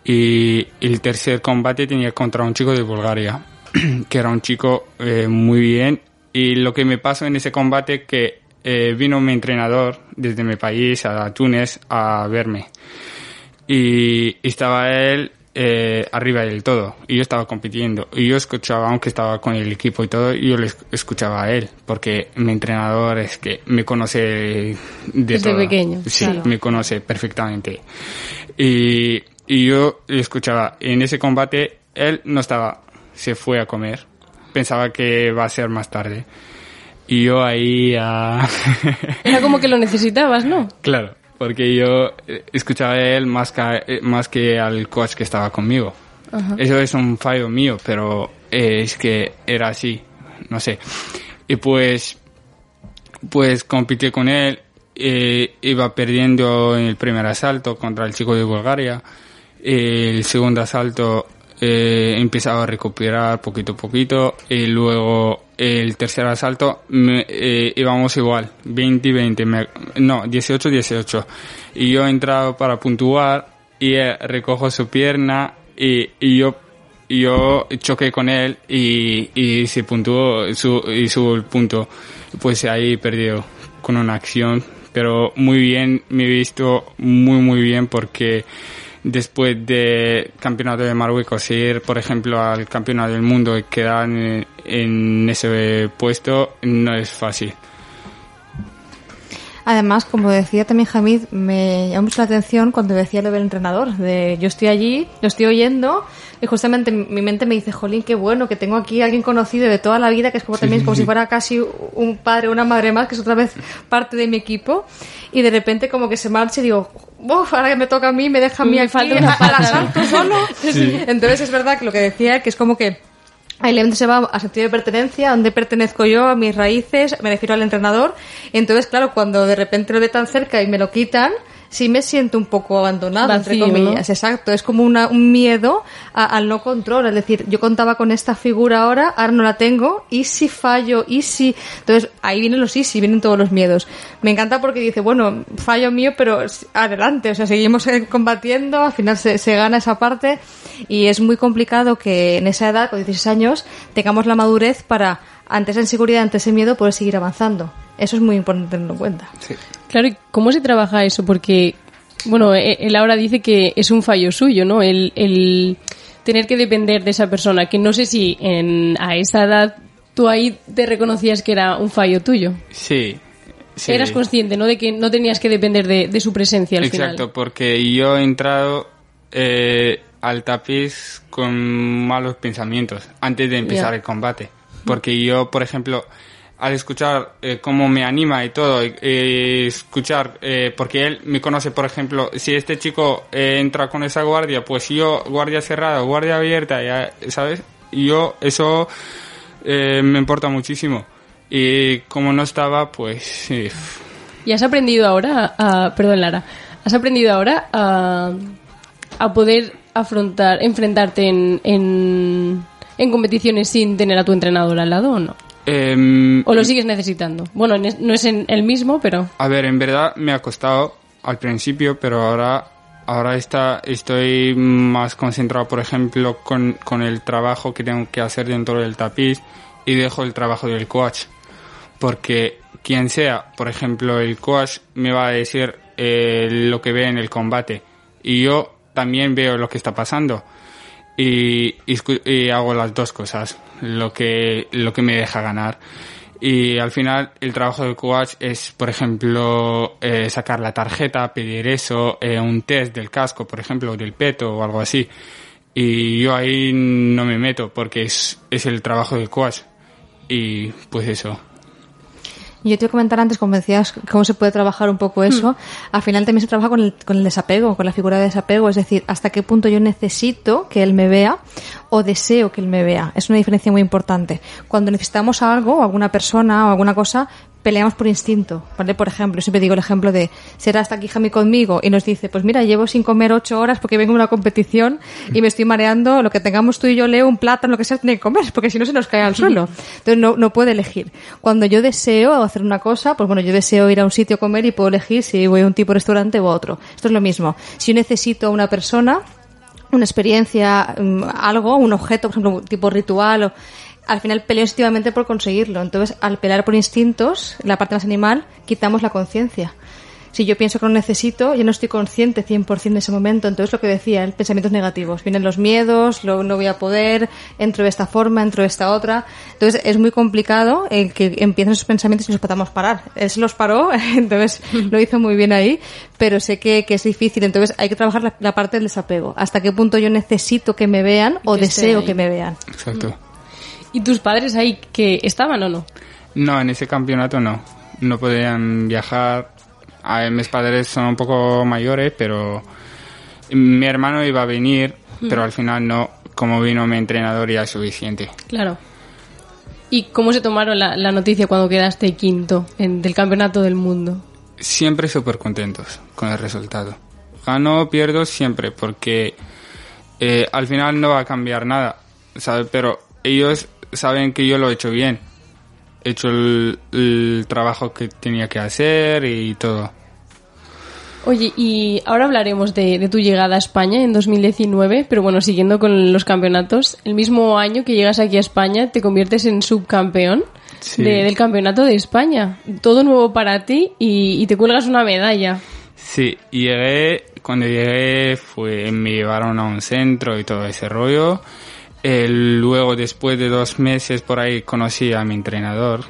Y el tercer combate tenía contra un chico de Bulgaria, <clears throat> que era un chico eh, muy bien. Y lo que me pasó en ese combate que eh, vino mi entrenador desde mi país a Túnez a verme. Y estaba él eh, arriba del todo. Y yo estaba compitiendo. Y yo escuchaba, aunque estaba con el equipo y todo, yo le esc- escuchaba a él. Porque mi entrenador es que me conoce de Desde todo. pequeño, Sí, claro. me conoce perfectamente. Y, y yo le escuchaba. En ese combate, él no estaba, se fue a comer. Pensaba que va a ser más tarde. Y yo ahí a... Era como que lo <laughs> necesitabas, ¿no? claro, porque yo eh, escuchaba a él más que, eh, más que al coach que estaba conmigo. Eso es un fallo mío, pero eh, es que era así, no sé. Y pues, pues competí con él, eh, iba perdiendo en el primer asalto contra el chico de Bulgaria. El segundo asalto eh, empezaba a recuperar poquito a poquito y luego el tercer asalto me- eh, íbamos igual, 20 y 20, me- no, 18 18. Y yo he entrado para puntuar y recojo su pierna y, y yo yo choqué con él y, y se puntuó su, subo el punto. Pues ahí perdió con una acción, pero muy bien, me he visto muy muy bien porque después de campeonato de Marruecos ir, por ejemplo, al campeonato del mundo y quedar en, en ese puesto no es fácil. Además, como decía también Hamid, me llamó mucho la atención cuando decía lo del entrenador, de yo estoy allí, lo estoy oyendo, y justamente mi mente me dice, jolín, qué bueno, que tengo aquí a alguien conocido de toda la vida, que es como también como si fuera casi un padre o una madre más, que es otra vez parte de mi equipo, y de repente como que se marcha y digo, Uf, ahora que me toca a mí, me deja a mí aquí falta una asalto solo. Entonces es verdad que lo que decía, que es como que el evento se va a sentido de pertenencia, a dónde pertenezco yo, a mis raíces, me refiero al entrenador. Entonces, claro, cuando de repente lo ve tan cerca y me lo quitan, sí me siento un poco abandonado, entre comillas. ¿no? Exacto, es como una- un miedo a- al no control. Es decir, yo contaba con esta figura ahora, ahora no la tengo, y si fallo, y si. Entonces, ahí vienen los y si, vienen todos los miedos. Me encanta porque dice, bueno, fallo mío, pero adelante, o sea, seguimos eh, combatiendo, al final se, se gana esa parte, y es muy complicado que en esa edad, con 16 años, tengamos la madurez para, ante esa inseguridad, ante ese miedo, poder seguir avanzando. Eso es muy importante tenerlo en cuenta. Sí. Claro, ¿y cómo se trabaja eso? Porque, bueno, e- él ahora dice que es un fallo suyo, ¿no? El, el tener que depender de esa persona, que no sé si en, a esa edad tú ahí te reconocías que era un fallo tuyo. Sí. sí. Eras consciente, ¿no? De que no tenías que depender de, de su presencia al Exacto, final. porque yo he entrado eh, al tapiz con malos pensamientos antes de empezar el combate. Porque yo, por ejemplo, al escuchar eh, cómo me anima y todo, eh, escuchar, eh, porque él me conoce, por ejemplo, si este chico eh, entra con esa guardia, pues yo, guardia cerrada, guardia abierta, ya, ¿sabes? Y yo, eso eh, me importa muchísimo. Y como no estaba, pues. ¿Y has aprendido ahora, perdón Lara, has aprendido ahora a, a poder afrontar, enfrentarte en, en, en competiciones sin tener a tu entrenador al lado o no? Em, ¿O lo sigues necesitando? Bueno, no es en el mismo, pero... A ver, en verdad me ha costado al principio, pero ahora, ahora está, estoy más concentrado, por ejemplo, con, con el trabajo que tengo que hacer dentro del tapiz y dejo el trabajo del coach. Porque quien sea, por ejemplo, el coach me va a decir eh, lo que ve en el combate y yo también veo lo que está pasando y, y escu- y hago las dos cosas, lo que, lo que me deja ganar. Y al final el trabajo del coach es, por ejemplo, eh, sacar la tarjeta, pedir eso, eh, un test del casco, por ejemplo, del peto o algo así. Y yo ahí no me meto porque es, es el trabajo del coach. Y pues eso. Yo te iba a comentar antes, como decías, cómo se puede trabajar un poco eso. Al final también se trabaja con el, con el desapego, con la figura de desapego. Es decir, hasta qué punto yo necesito que él me vea o deseo que él me vea. Es una diferencia muy importante. Cuando necesitamos algo, o alguna persona o alguna cosa, peleamos por instinto, ¿vale? Por ejemplo, yo siempre digo el ejemplo de, será hasta aquí Jami conmigo y nos dice, pues mira, llevo sin comer ocho horas porque vengo de una competición y me estoy mareando, lo que tengamos tú y yo, Leo, un plátano, lo que sea, tiene que comer, porque si no se nos cae al suelo. Entonces no, no puede elegir. Cuando yo deseo hacer una cosa, pues bueno, yo deseo ir a un sitio a comer y puedo elegir si voy a un tipo de restaurante u otro. Esto es lo mismo. Si yo necesito a una persona, una experiencia, mm, algo, un objeto, por ejemplo, tipo ritual, o, al final peleo instintivamente por conseguirlo. Entonces, al pelear por instintos, la parte más animal, quitamos la conciencia. Si yo pienso que lo necesito, yo no estoy consciente 100% en ese momento. Entonces, lo que decía, el pensamientos negativos. Vienen los miedos, lo, no voy a poder, entro de esta forma, entro de esta otra. Entonces, es muy complicado el que empiecen esos pensamientos y nos podamos parar. Él se los paró, <laughs> entonces <laughs> lo hizo muy bien ahí, pero sé que, que es difícil. Entonces, hay que trabajar la, la parte del desapego. Hasta qué punto yo necesito que me vean o Que deseo que me vean. Exacto. ¿Y tus padres ahí que estaban o no? No, en ese campeonato no. No podían viajar. A ver, mis padres son un poco mayores, pero mi hermano iba a venir, pero al final no. Como vino mi entrenador ya es suficiente. Claro. ¿Y cómo se tomaron la, la noticia cuando quedaste quinto en, del campeonato del mundo? Siempre súper contentos con el resultado. Gano o pierdo siempre, porque eh, al final no va a cambiar nada, ¿sabes? Pero ellos saben que yo lo he hecho bien. He hecho el, el trabajo que tenía que hacer y todo. Oye, y ahora hablaremos de, de tu llegada a España en 2019, pero bueno, siguiendo con los campeonatos, el mismo año que llegas aquí a España te conviertes en subcampeón Sí. de- del campeonato de España. Todo nuevo para ti y, y te cuelgas una medalla. Sí, llegué, cuando llegué fue, me llevaron a un centro y todo ese rollo. Eh, luego, después de dos meses por ahí, conocí a mi entrenador,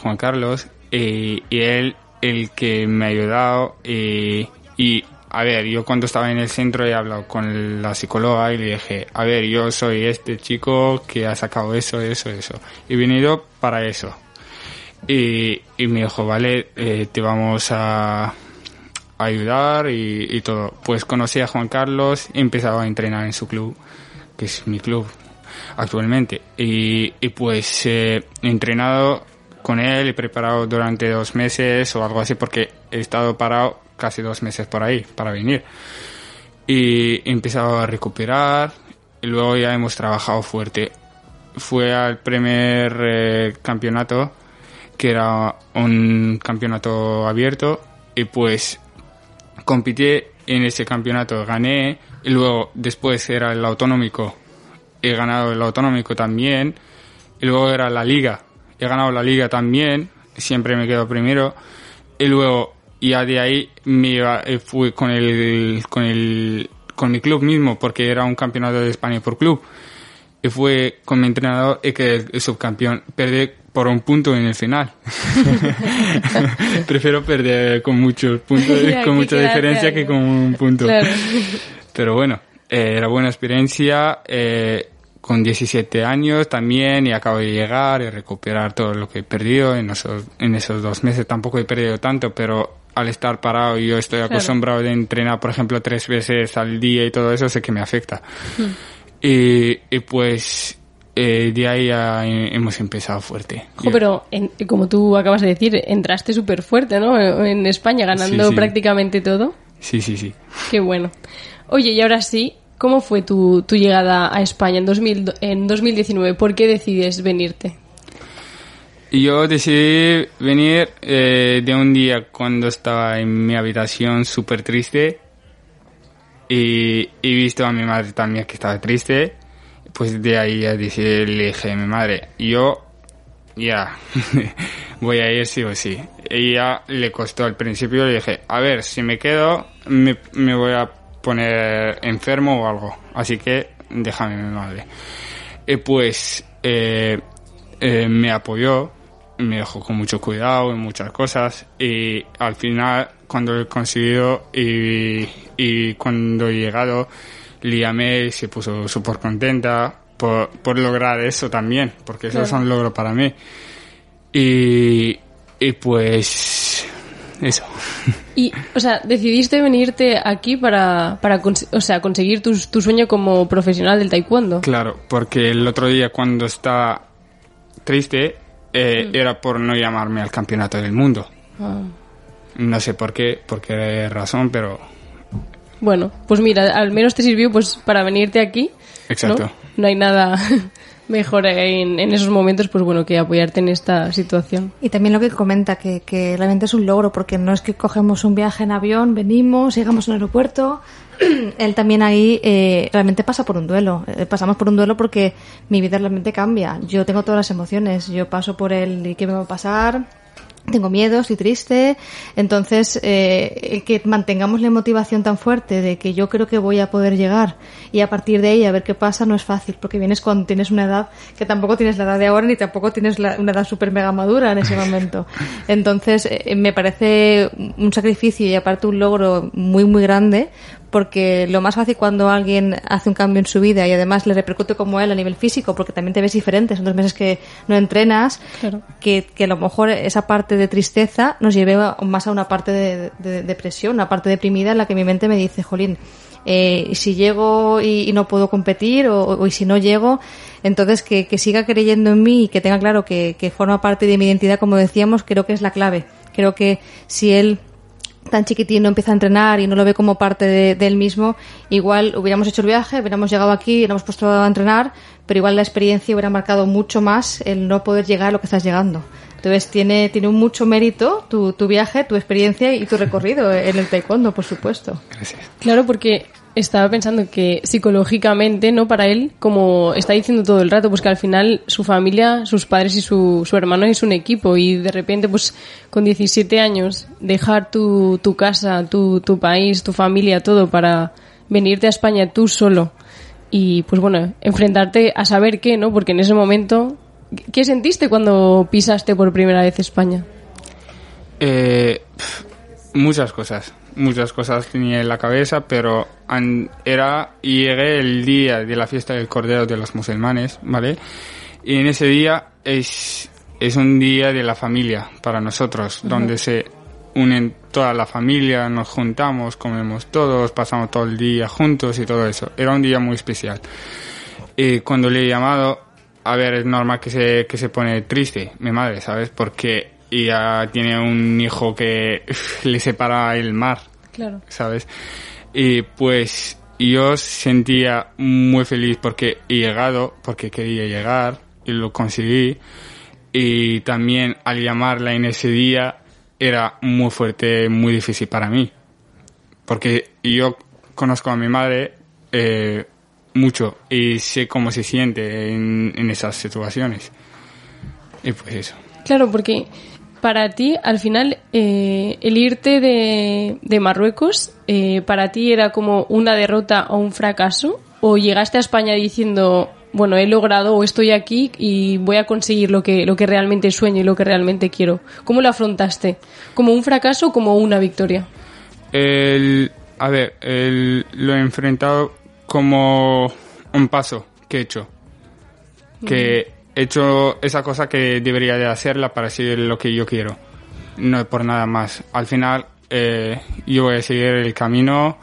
Juan Carlos, y, y él, el que me ha ayudado. Y, y, a ver, yo cuando estaba en el centro he hablado con la psicóloga y le dije, a ver, yo soy este chico que ha sacado eso, eso, eso. He venido para eso. Y, y me dijo, vale, eh, te vamos a ayudar y, y todo. Pues conocí a Juan Carlos, he empezado a entrenar en su club, que es mi club actualmente. Y, y pues eh, he entrenado con él, he preparado durante dos meses o algo así porque he estado parado casi dos meses por ahí para venir. Y he empezado a recuperar y luego ya hemos trabajado fuerte. Fue al primer eh, campeonato, que era un campeonato abierto, y pues competí en ese campeonato, gané, y luego después era el autonómico, he ganado el autonómico también, y luego era la liga, he ganado la liga también, siempre me quedo primero, y luego ya de ahí me iba, eh, fui con el, con el, con mi club mismo, porque era un campeonato de España por club, y fue con mi entrenador y que el subcampeón, perdí por un punto en el final. <laughs> Prefiero perder con muchos puntos, <laughs> Ya, con mucha diferencia que con un punto. Claro. Pero bueno, eh, era buena experiencia. eh, con 17 años también y acabo de llegar y recuperar todo lo que he perdido en esos, en esos dos meses. Tampoco he perdido tanto, pero al estar parado y yo estoy acostumbrado de entrenar, por ejemplo, tres veces al día y todo eso, sé que me afecta. Y, y pues eh, de ahí ya he- hemos empezado fuerte. Jo, pero en- como tú acabas de decir, entraste súper fuerte, ¿no? En España, ganando Sí, sí. prácticamente todo. Sí, sí, sí. Qué bueno. Oye, y ahora sí, ¿cómo fue tu, tu llegada a España en, 2000, en 2019? ¿Por qué decides venirte? Yo decidí venir eh, de un día cuando estaba en mi habitación súper triste y he visto a mi madre también que estaba triste. Pues de ahí ya decidí, le dije a mi madre, yo ya <laughs> voy a ir sí o sí. Ella le costó al principio, le dije, a ver, si me quedo me voy a poner enfermo o algo. Así que déjame mi madre. Y pues eh, eh, me apoyó, me dejó con mucho cuidado en muchas cosas y al final cuando he conseguido y, y cuando he llegado le llamé y se puso súper contenta por, por lograr eso también, porque eso es un logro para mí. Y, y pues eso. Y, o sea, decidiste venirte aquí para, para o sea, conseguir tu, tu sueño como profesional del taekwondo. Claro, porque el otro día cuando estaba triste eh, era por no llamarme al campeonato del mundo. Ah. No sé por qué, por qué razón, pero Bueno, pues mira, al menos te sirvió pues para venirte aquí. Exacto. ¿no? No hay nada mejor en, en esos momentos, pues bueno, que apoyarte en esta situación. Y también lo que comenta, que, que realmente es un logro, porque no es que cogemos un viaje en avión, venimos, llegamos al aeropuerto. <clears throat> Él también ahí eh, realmente pasa por un duelo. Eh, pasamos por un duelo porque mi vida realmente cambia. Yo tengo todas las emociones. Yo paso por el ¿y qué me va a pasar? Tengo miedo, estoy triste. Entonces, eh, el que mantengamos la motivación tan fuerte de que yo creo que voy a poder llegar y a partir de ahí a ver qué pasa no es fácil, porque vienes cuando tienes una edad que tampoco tienes la edad de ahora ni tampoco tienes la- una edad súper mega madura en ese <laughs> momento. Entonces, eh, me parece un sacrificio y aparte un logro muy, muy grande porque lo más fácil cuando alguien hace un cambio en su vida y además le repercute como él a nivel físico, porque también te ves diferente, son dos meses que no entrenas, Claro. que, que a lo mejor esa parte de tristeza nos lleve más a una parte de, de- depresión, una parte deprimida en la que mi mente me dice, jolín, eh, si llego y, y no puedo competir o, o- y si no llego, entonces que, que siga creyendo en mí y que tenga claro que, que forma parte de mi identidad, como decíamos, creo que es la clave. Creo que si él tan chiquitín no empieza a entrenar y no lo ve como parte de, de él mismo, igual hubiéramos hecho el viaje, hubiéramos llegado aquí, hubiéramos puesto a entrenar, pero igual la experiencia hubiera marcado mucho más el no poder llegar a lo que estás llegando. Entonces tiene, tiene un mucho mérito tu, tu viaje, tu experiencia y tu recorrido en el taekwondo, por supuesto. gracias. Claro, porque estaba pensando que psicológicamente, ¿no? Para él, como está diciendo todo el rato, pues que al final su familia, sus padres y su, su hermano es un equipo y de repente, pues con 17 años, dejar tu, tu casa, tu, tu país, tu familia, todo para venirte a España tú solo y pues bueno, enfrentarte a saber qué, ¿no? Porque en ese momento, ¿qué sentiste cuando pisaste por primera vez España? Eh, muchas cosas, muchas cosas tenía en la cabeza, pero era y llegué el día de la fiesta del Cordero de los musulmanes, ¿vale? Y en ese día es, es un día de la familia para nosotros, donde se unen toda la familia, nos juntamos, comemos todos, pasamos todo el día juntos y todo eso. Era un día muy especial. Y cuando le he llamado a ver, es normal que se, que se pone triste, mi madre, ¿sabes? Porque ella tiene un hijo que le separa el mar, Claro. ¿sabes? Y pues yo sentía muy feliz porque he llegado, porque quería llegar y lo conseguí. Y también al llamarla en ese día era muy fuerte, muy difícil para mí. Porque yo conozco a mi madre eh, mucho y sé cómo se siente en, en esas situaciones. Y pues eso. Claro, porque para ti, al final, eh, el irte de, de Marruecos, eh, ¿para ti era como una derrota o un fracaso? ¿O llegaste a España diciendo, bueno, he logrado o estoy aquí y voy a conseguir lo que, lo que realmente sueño y lo que realmente quiero? ¿Cómo lo afrontaste? ¿Como un fracaso o como una victoria? El, a ver, el- lo he enfrentado como un paso que he hecho. Que he hecho esa cosa que debería de hacerla para seguir lo que yo quiero. No por nada más. Al final, eh, yo voy a seguir el camino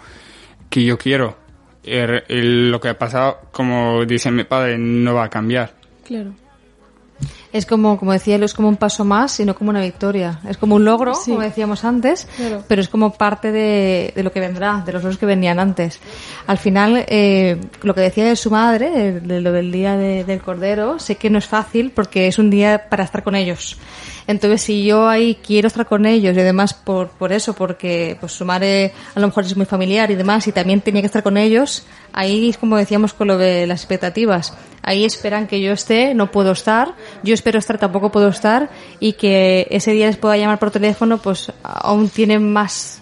que yo quiero. El- el- lo que ha pasado, como dice mi padre, no va a cambiar. Claro. Es como, como decía él, es como un paso más y no como una victoria. Es como un logro, Sí. como decíamos antes, Claro. pero es como parte de, de lo que vendrá, de los logros que venían antes. Al final, eh, lo que decía de su madre, de, de lo del día de- del cordero, sé que no es fácil porque es un día para estar con ellos. Entonces, si yo ahí quiero estar con ellos y además por, por eso, porque pues su madre a lo mejor es muy familiar y demás y también tenía que estar con ellos, ahí es como decíamos con lo de las expectativas. Ahí esperan que yo esté, no puedo estar, yo espero estar, tampoco puedo estar y que ese día les pueda llamar por teléfono, pues aún tienen más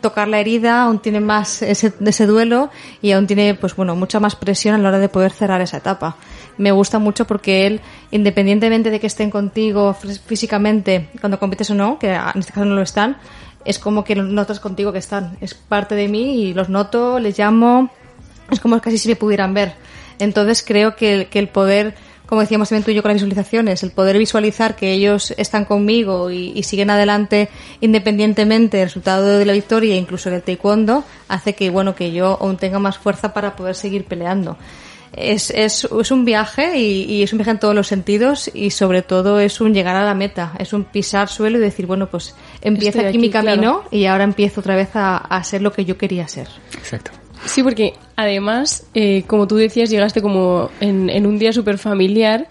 tocar la herida, aún tiene más ese, ese duelo y aún tiene, pues bueno, mucha más presión a la hora de poder cerrar esa etapa. Me gusta mucho porque él, independientemente de que estén contigo fí- físicamente cuando compites o no, que en este caso no lo están, es como que notas contigo que están. Es parte de mí y los noto, les llamo, es como casi si me pudieran ver. Entonces creo que, que el poder, como decíamos también tú y yo con las visualizaciones, el poder visualizar que ellos están conmigo y, y siguen adelante independientemente del resultado de la victoria, incluso del taekwondo, hace que bueno que yo aún tenga más fuerza para poder seguir peleando. Es, es, es un viaje y, y es un viaje en todos los sentidos y sobre todo es un llegar a la meta, es un pisar suelo y decir, bueno, pues empieza Estoy aquí, mi aquí, claro. camino y ahora empiezo otra vez a, a ser lo que yo quería ser. Exacto. Sí, porque además, eh, como tú decías, llegaste como en, en un día súper familiar,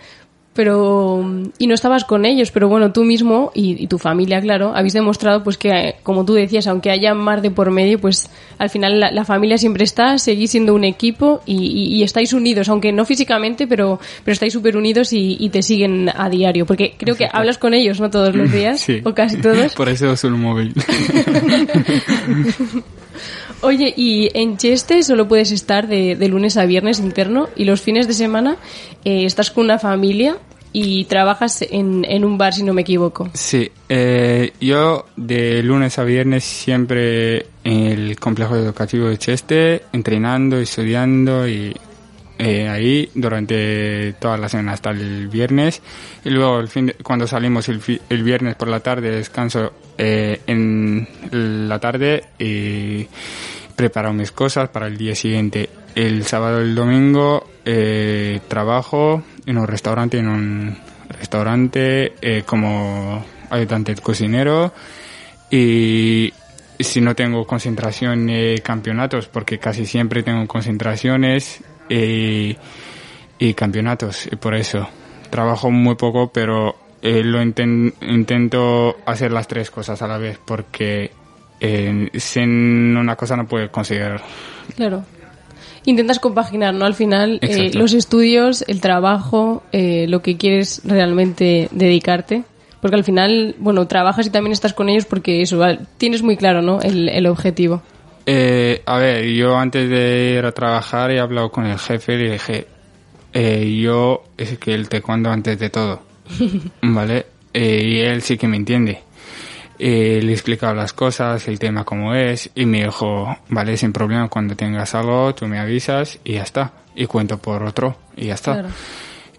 pero y no estabas con ellos, pero bueno, tú mismo y, y tu familia, claro, habéis demostrado pues que, eh, como tú decías, aunque haya mar de por medio, pues al final la, la familia siempre está, seguís siendo un equipo y, y- y estáis unidos, aunque no físicamente, pero, pero estáis súper unidos y, y te siguen a diario, porque creo que hablas con ellos, ¿no? Todos los <laughs> días, Sí. o casi todos. Por eso uso el móvil. <laughs> Oye, y en Cheste solo puedes estar de, de lunes a viernes interno y los fines de semana eh, estás con una familia y trabajas en, un bar, si no me equivoco. Sí, eh, yo de lunes a viernes siempre en el complejo educativo de Cheste, entrenando, estudiando y eh, ahí durante toda la semana hasta el viernes. Y luego el fin de- cuando salimos el, fi- el viernes por la tarde descanso eh, en la tarde y preparo mis cosas para el día siguiente. El sábado y el domingo eh, trabajo en un restaurante, en un restaurante eh, como ayudante de cocinero y si no tengo concentración eh, campeonatos porque casi siempre tengo concentraciones eh, y campeonatos y por eso trabajo muy poco pero eh, lo inten- intento hacer las tres cosas a la vez porque eh, sin una cosa no puedo conseguir Claro. Intentas compaginar, ¿no? Al final, eh, los estudios, el trabajo, eh, lo que quieres realmente dedicarte. Porque al final, bueno, trabajas y también estás con ellos porque eso, tienes muy claro, ¿no? El, el objetivo. Eh, a ver, yo antes de ir a trabajar he hablado con el jefe y le dije, eh, yo es que el taekwondo antes de todo, <laughs> ¿vale? Eh, y él sí que me entiende. Eh, le he explicado las cosas, el tema como es, y me dijo, vale, sin problema, cuando tengas algo, tú me avisas y ya está. Y cuento por otro y ya está. Claro.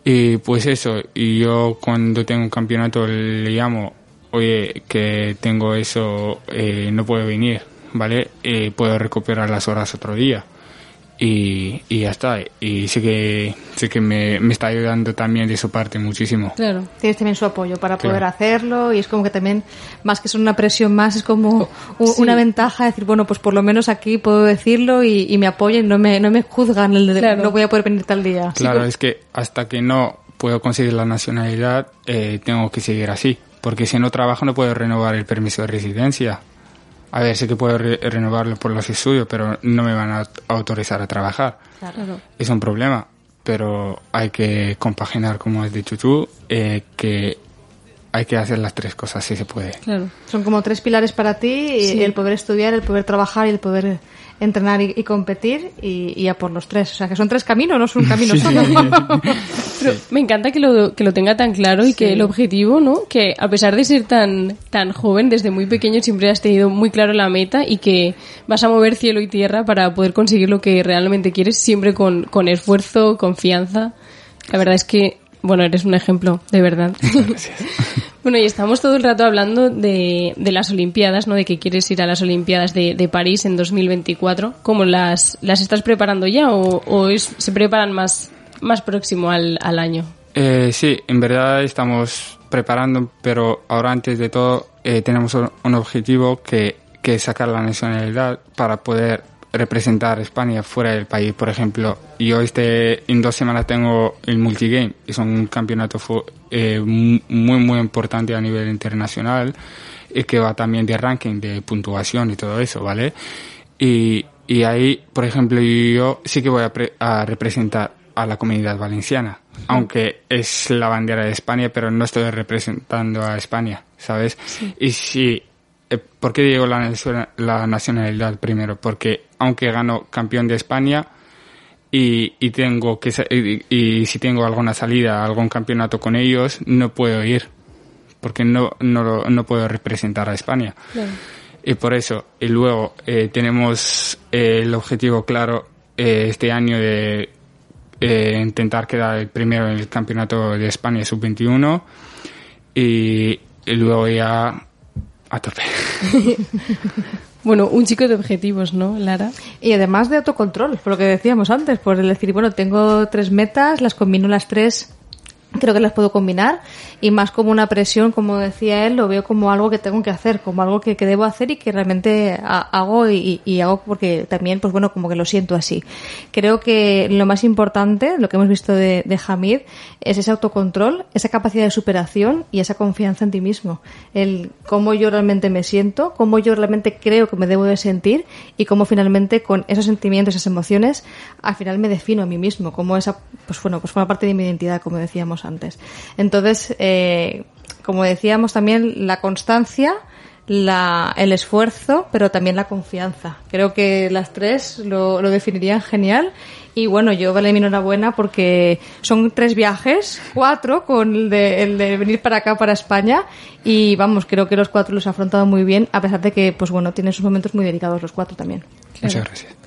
Y pues eso, y yo cuando tengo un campeonato le llamo, oye, que tengo eso, eh, no puedo venir, ¿vale? Eh, puedo recuperar las horas otro día. y, y ya está. Y sí que, sí que me, me está ayudando también de su parte muchísimo. Claro. Tienes también su apoyo para poder Claro. hacerlo y es como que también, más que ser una presión más, es como Oh, sí. una ventaja decir, bueno, pues por lo menos aquí puedo decirlo y, y me apoyan, no me, no me juzgan el de Claro. no voy a poder venir tal día. Claro, es que hasta que no puedo conseguir la nacionalidad, eh, tengo que seguir así. Porque si no trabajo no puedo renovar el permiso de residencia. A ver, sí que puedo re- renovarlo por los estudios, pero no me van a autorizar a trabajar. Claro. Es un problema, pero hay que compaginar, como has dicho tú, eh, que hay que hacer las tres cosas si se puede. Claro. Son como tres pilares para ti, Sí. el poder estudiar, el poder trabajar y el poder entrenar y, y competir y, y a por los tres. O sea, que son tres caminos, no es un camino <laughs> solo. <laughs> Pero me encanta que lo, que lo tenga tan claro y que el objetivo, ¿no? Que a pesar de ser tan, tan joven, desde muy pequeño siempre has tenido muy claro la meta y que vas a mover cielo y tierra para poder conseguir lo que realmente quieres, siempre con, con esfuerzo, confianza. La verdad es que, bueno, eres un ejemplo, de verdad. <laughs> bueno, y estamos todo el rato hablando de, de las Olimpiadas, ¿no? De que quieres ir a las Olimpiadas de, de París en 2024. ¿Cómo las, las estás preparando ya o, es- se preparan más, más próximo al, al año? Eh, sí, en verdad estamos preparando, pero ahora antes de todo eh, tenemos un un objetivo que, que es sacar la nacionalidad para poder representar a España fuera del país. Por ejemplo, yo este en dos semanas tengo el multigame, es un campeonato eh, mu- muy muy importante a nivel internacional y que va también de ranking, de puntuación y todo eso, ¿vale? Y, y ahí, por ejemplo, yo sí que voy a, pre- a representar a la comunidad valenciana, aunque es la bandera de España, pero no estoy representando a España, ¿sabes? Y si, eh, ¿por qué digo la, naciona- la nacionalidad primero? Porque aunque gano campeón de España y, y tengo que, y, y si tengo alguna salida, algún campeonato con ellos, no puedo ir, porque no, no, no puedo representar a España. Y por eso, y luego eh, tenemos eh, el objetivo claro eh, este año de eh, intentar quedar el primero en el campeonato de España sub-21 y, y luego ya a tope. <laughs> Bueno, un chico de objetivos, ¿no, Lara? Y además de autocontrol, por lo que decíamos antes, por el decir, bueno, tengo tres metas, las combino las tres, creo que las puedo combinar, y más como una presión, como decía él, lo veo como algo que tengo que hacer, como algo que, que debo hacer y que realmente ha- hago y, y hago porque también, pues bueno, como que lo siento así. Creo que lo más importante, lo que hemos visto de, de Hamid, es ese autocontrol, esa capacidad de superación y esa confianza en ti mismo. El cómo yo realmente me siento, cómo yo realmente creo que me debo de sentir y cómo finalmente con esos sentimientos, esas emociones, al final me defino a mí mismo, como esa, pues bueno, pues forma parte de mi identidad, como decíamos antes. Entonces, eh, como decíamos también, la constancia, la, el esfuerzo, pero también la confianza. Creo que las tres lo, lo definirían genial. Y bueno, yo vale mi enhorabuena porque son tres viajes, cuatro con el de, el de venir para acá, para España. Y vamos, creo que los cuatro los ha afrontado muy bien, a pesar de que, pues bueno, tienen sus momentos muy delicados los cuatro también. Muchas gracias.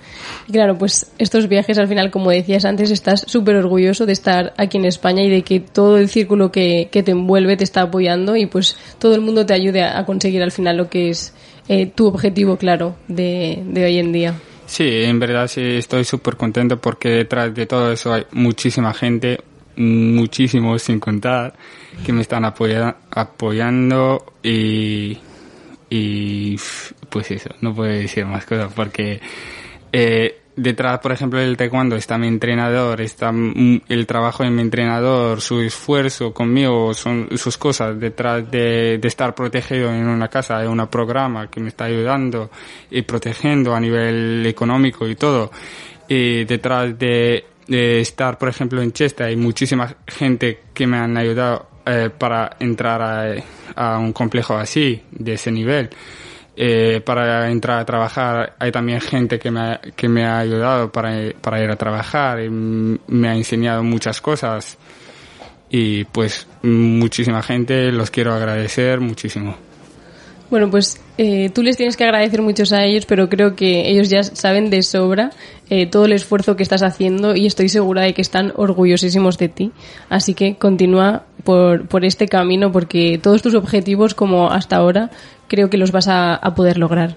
Claro, pues estos viajes al final, como decías antes, estás súper orgulloso de estar aquí en España y de que todo el círculo que, que te envuelve te está apoyando y pues todo el mundo te ayude a, conseguir al final lo que es eh, tu objetivo, claro, de, de hoy en día. Sí, en verdad sí estoy súper contento porque detrás de todo eso hay muchísima gente, muchísimos sin contar, que me están apoya- apoyando y, y pues eso, no puedo decir más cosas porque eh, detrás, por ejemplo, del taekwondo está mi entrenador, está el trabajo de mi entrenador, su esfuerzo conmigo, son sus cosas detrás de, de estar protegido en una casa, hay un programa que me está ayudando y protegiendo a nivel económico y todo. Y detrás de, de estar, por ejemplo, en Chester hay muchísima gente que me han ayudado eh, para entrar a un complejo así, de ese nivel eh, para entrar a trabajar. Hay también gente que me ha, que me ha ayudado para, para ir a trabajar y me ha enseñado muchas cosas. Y pues muchísima gente, los quiero agradecer muchísimo. Bueno, pues eh, tú les tienes que agradecer muchos a ellos, pero creo que ellos ya saben de sobra eh, todo el esfuerzo que estás haciendo y estoy segura de que están orgullosísimos de ti. Así que continúa por, por este camino porque todos tus objetivos, como hasta ahora, creo que los vas a, a poder lograr.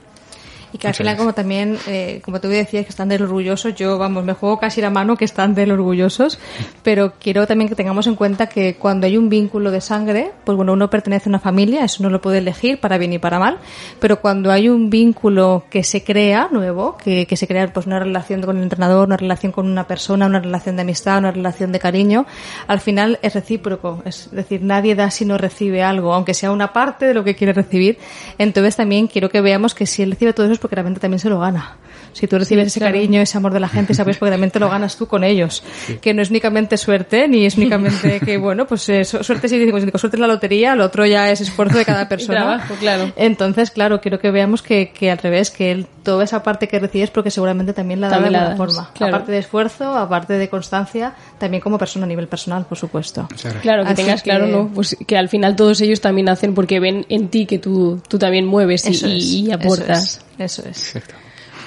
Y que al Muchas final, gracias. como también, eh, como tú decías, que están del orgullosos, yo, vamos, me juego casi la mano que están del orgullosos, pero quiero también que tengamos en cuenta que cuando hay un vínculo de sangre, pues bueno, uno pertenece a una familia, eso no lo puede elegir para bien y para mal, pero cuando hay un vínculo que se crea nuevo, que, que se crea pues una relación con el entrenador, una relación con una persona, una relación de amistad, una relación de cariño, al final es recíproco, es decir, nadie da si no recibe algo, aunque sea una parte de lo que quiere recibir. Entonces también quiero que veamos que si él recibe todo eso es porque realmente también se lo gana. Si tú recibes ese cariño, ese amor de la gente, <laughs> sabes porque también te lo ganas tú con ellos. Que no es únicamente suerte, ni es únicamente que, <laughs> bueno, pues eh, su- suerte si decimos, digo, suerte es la lotería, lo otro ya es esfuerzo de cada <laughs> persona. trabajo, claro. Entonces, claro, quiero que veamos que, que al revés, que él, toda esa parte que recibes porque seguramente también la da También de la alguna das, forma. claro. Aparte de esfuerzo, aparte de constancia, también como persona a nivel personal, por supuesto. Gracias. Claro, que Así tengas que- claro, ¿no? Pues que al final todos ellos también hacen porque ven en ti que tú, tú también mueves y, es, y- y eso aportas. es, Eso es. Exacto.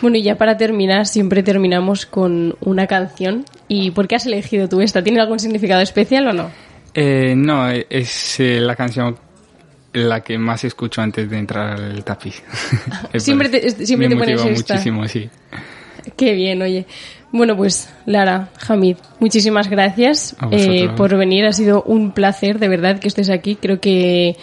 Bueno, y ya para terminar, siempre terminamos con una canción. ¿Y por qué has elegido tú esta? ¿Tiene algún significado especial o no? Eh, no, eh, es eh, la canción la que más escucho antes de entrar al tapiz. <laughs> Me Siempre te- siempre me te pones esta. muchísimo, sí. Qué bien, oye. Bueno, pues Lara, Hamid, muchísimas gracias eh, por venir. Ha sido un placer, de verdad, que estés aquí. Creo que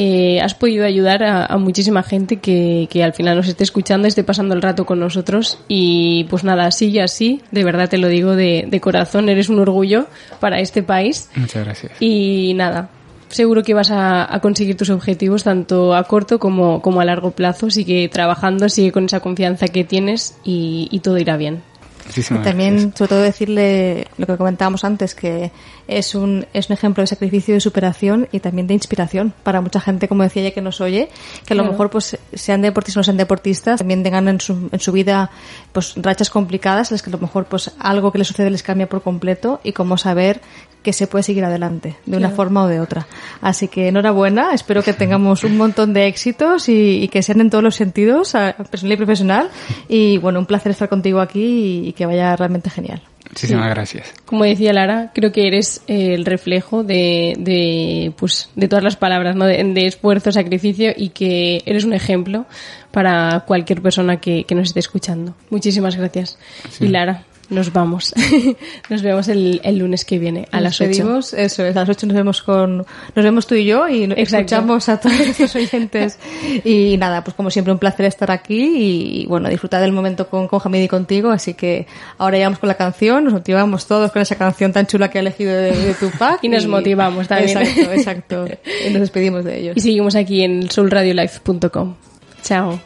eh, has podido ayudar a, a muchísima gente que, que al final nos esté escuchando, esté pasando el rato con nosotros. Y pues nada, sigue así. De verdad te lo digo de, de corazón. Eres un orgullo para este país. Muchas gracias. Y nada, seguro que vas a, a conseguir tus objetivos tanto a corto como, como a largo plazo. Sigue trabajando, sigue con esa confianza que tienes y, y todo irá bien. Muchísimas Y también, gracias. sobre todo, decirle lo que comentábamos antes, que es un, es un ejemplo de sacrificio, de superación y también de inspiración para mucha gente, como decía ella, que nos oye, que a lo Claro. mejor, pues, sean deportistas o no sean deportistas, también tengan en su, en su vida, pues, rachas complicadas, las que a lo mejor, pues, algo que les sucede les cambia por completo y cómo saber que se puede seguir adelante, de una forma o de otra. Así que enhorabuena, espero que tengamos un montón de éxitos y, y que sean en todos los sentidos, personal y profesional. Y bueno, un placer estar contigo aquí y, y que vaya realmente genial. Muchísimas gracias. Como decía Lara, creo que eres eh, el reflejo de, de, pues, de todas las palabras, ¿no? De, de esfuerzo, sacrificio y que eres un ejemplo para cualquier persona que, que nos esté escuchando. Muchísimas gracias. Sí. Y Lara, nos vamos. <laughs> nos vemos el, el lunes que viene a Nos las 8. despedimos, Eso es, a las 8 nos vemos con, nos vemos tú y yo y Exacto. escuchamos a todos nuestros oyentes. <laughs> Y nada, pues como siempre un placer estar aquí y bueno, disfrutar del momento con, con Hamid y contigo. Así que ahora llegamos con la canción, nos motivamos todos con esa canción tan chula que ha elegido de, de Tupac. <laughs> Y nos motivamos también. Exacto, exacto. Y nos despedimos de ellos. Y seguimos aquí en soulradiolife.com. Chao.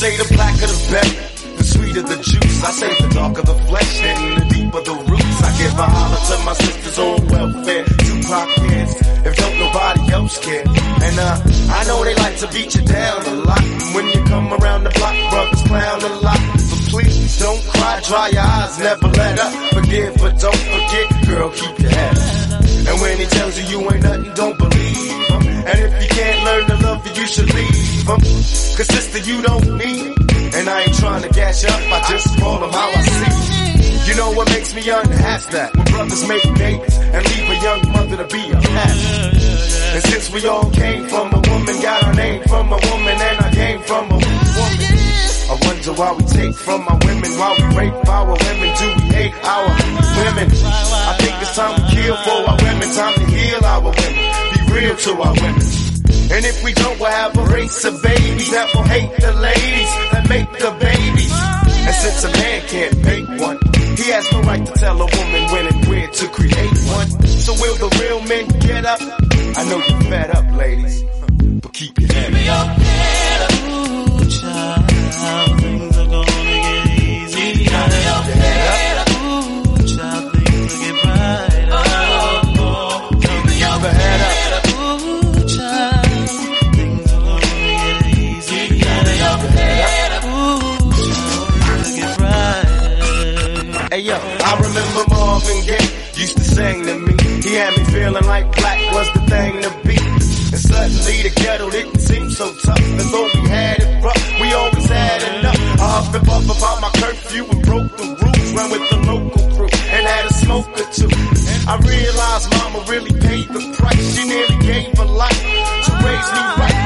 Say the blacker the better, the sweeter the juice. I say the darker the flesh and the deeper the roots. I give a holler to my sisters on welfare. Tupac kids, if don't nobody else care. And uh, I know they like to beat you down a lot. When you come around the block, brothers clown a lot. But please don't cry, dry your eyes, never let up. Forgive, but don't forget, girl, keep your head up. And when he tells you you ain't nothing, don't believe him. And if you can't learn to you, should leave. Um, Cause sister, you don't need him. And I ain't trying to you up, I just call him how I see. You know what makes me unhappy? That when brothers make babies and leave a young mother to be a pastor. And since we all came from a woman, got our name from a woman, and I came from a woman. I wonder why we take from our women, why we rape our women, do we hate our women? I think it's time to kill for our women, time to heal our women, be real to our women. And if we don't, we'll have a race of babies that will hate the ladies that make the babies. And since a man can't make one, he has no right to tell a woman when and where to create one. So will the real men get up? I know you're fed up, ladies, but keep your head up. Keep Hey yo, I remember Marvin Gaye used to sing to me. He had me feeling like black was the thing to be. And suddenly the ghetto didn't seem so tough. As though we had it rough, we always had enough. I huffed and puffed about my curfew and broke the rules. Ran with the local crew and had a smoke or two. I realized mama really paid the price. She nearly gave her life to raise me right.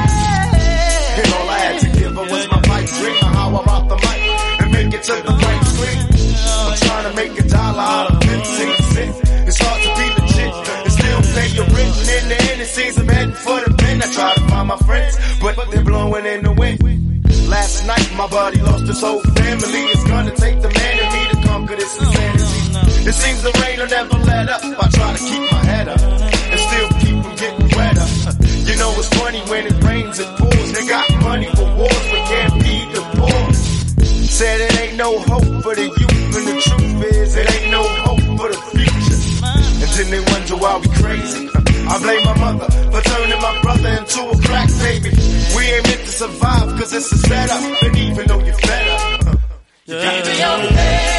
And all I had to give her was my pipe dream how I rock the mic and make it to the right. Trying to make a dollar out of 15 cents. It's hard to be legit and still pay your rent. And in the end, it seems I'm heading for the pen. I try to find my friends, but they're blowing in the wind. Last night, my buddy lost his whole family. It's gonna take the man in me to conquer this insanity. It seems the rain will never let up. I try to keep my head up and still keep from getting wetter. You know it's funny when it rains, it pours. They got money for wars, but can't feed the poor. Said it ain't no hope for the youth, then they wonder why we crazy. I blame my mother for turning my brother into a crack baby. We ain't meant to survive cause it's a setup. And even though you're fed up, you gotta be your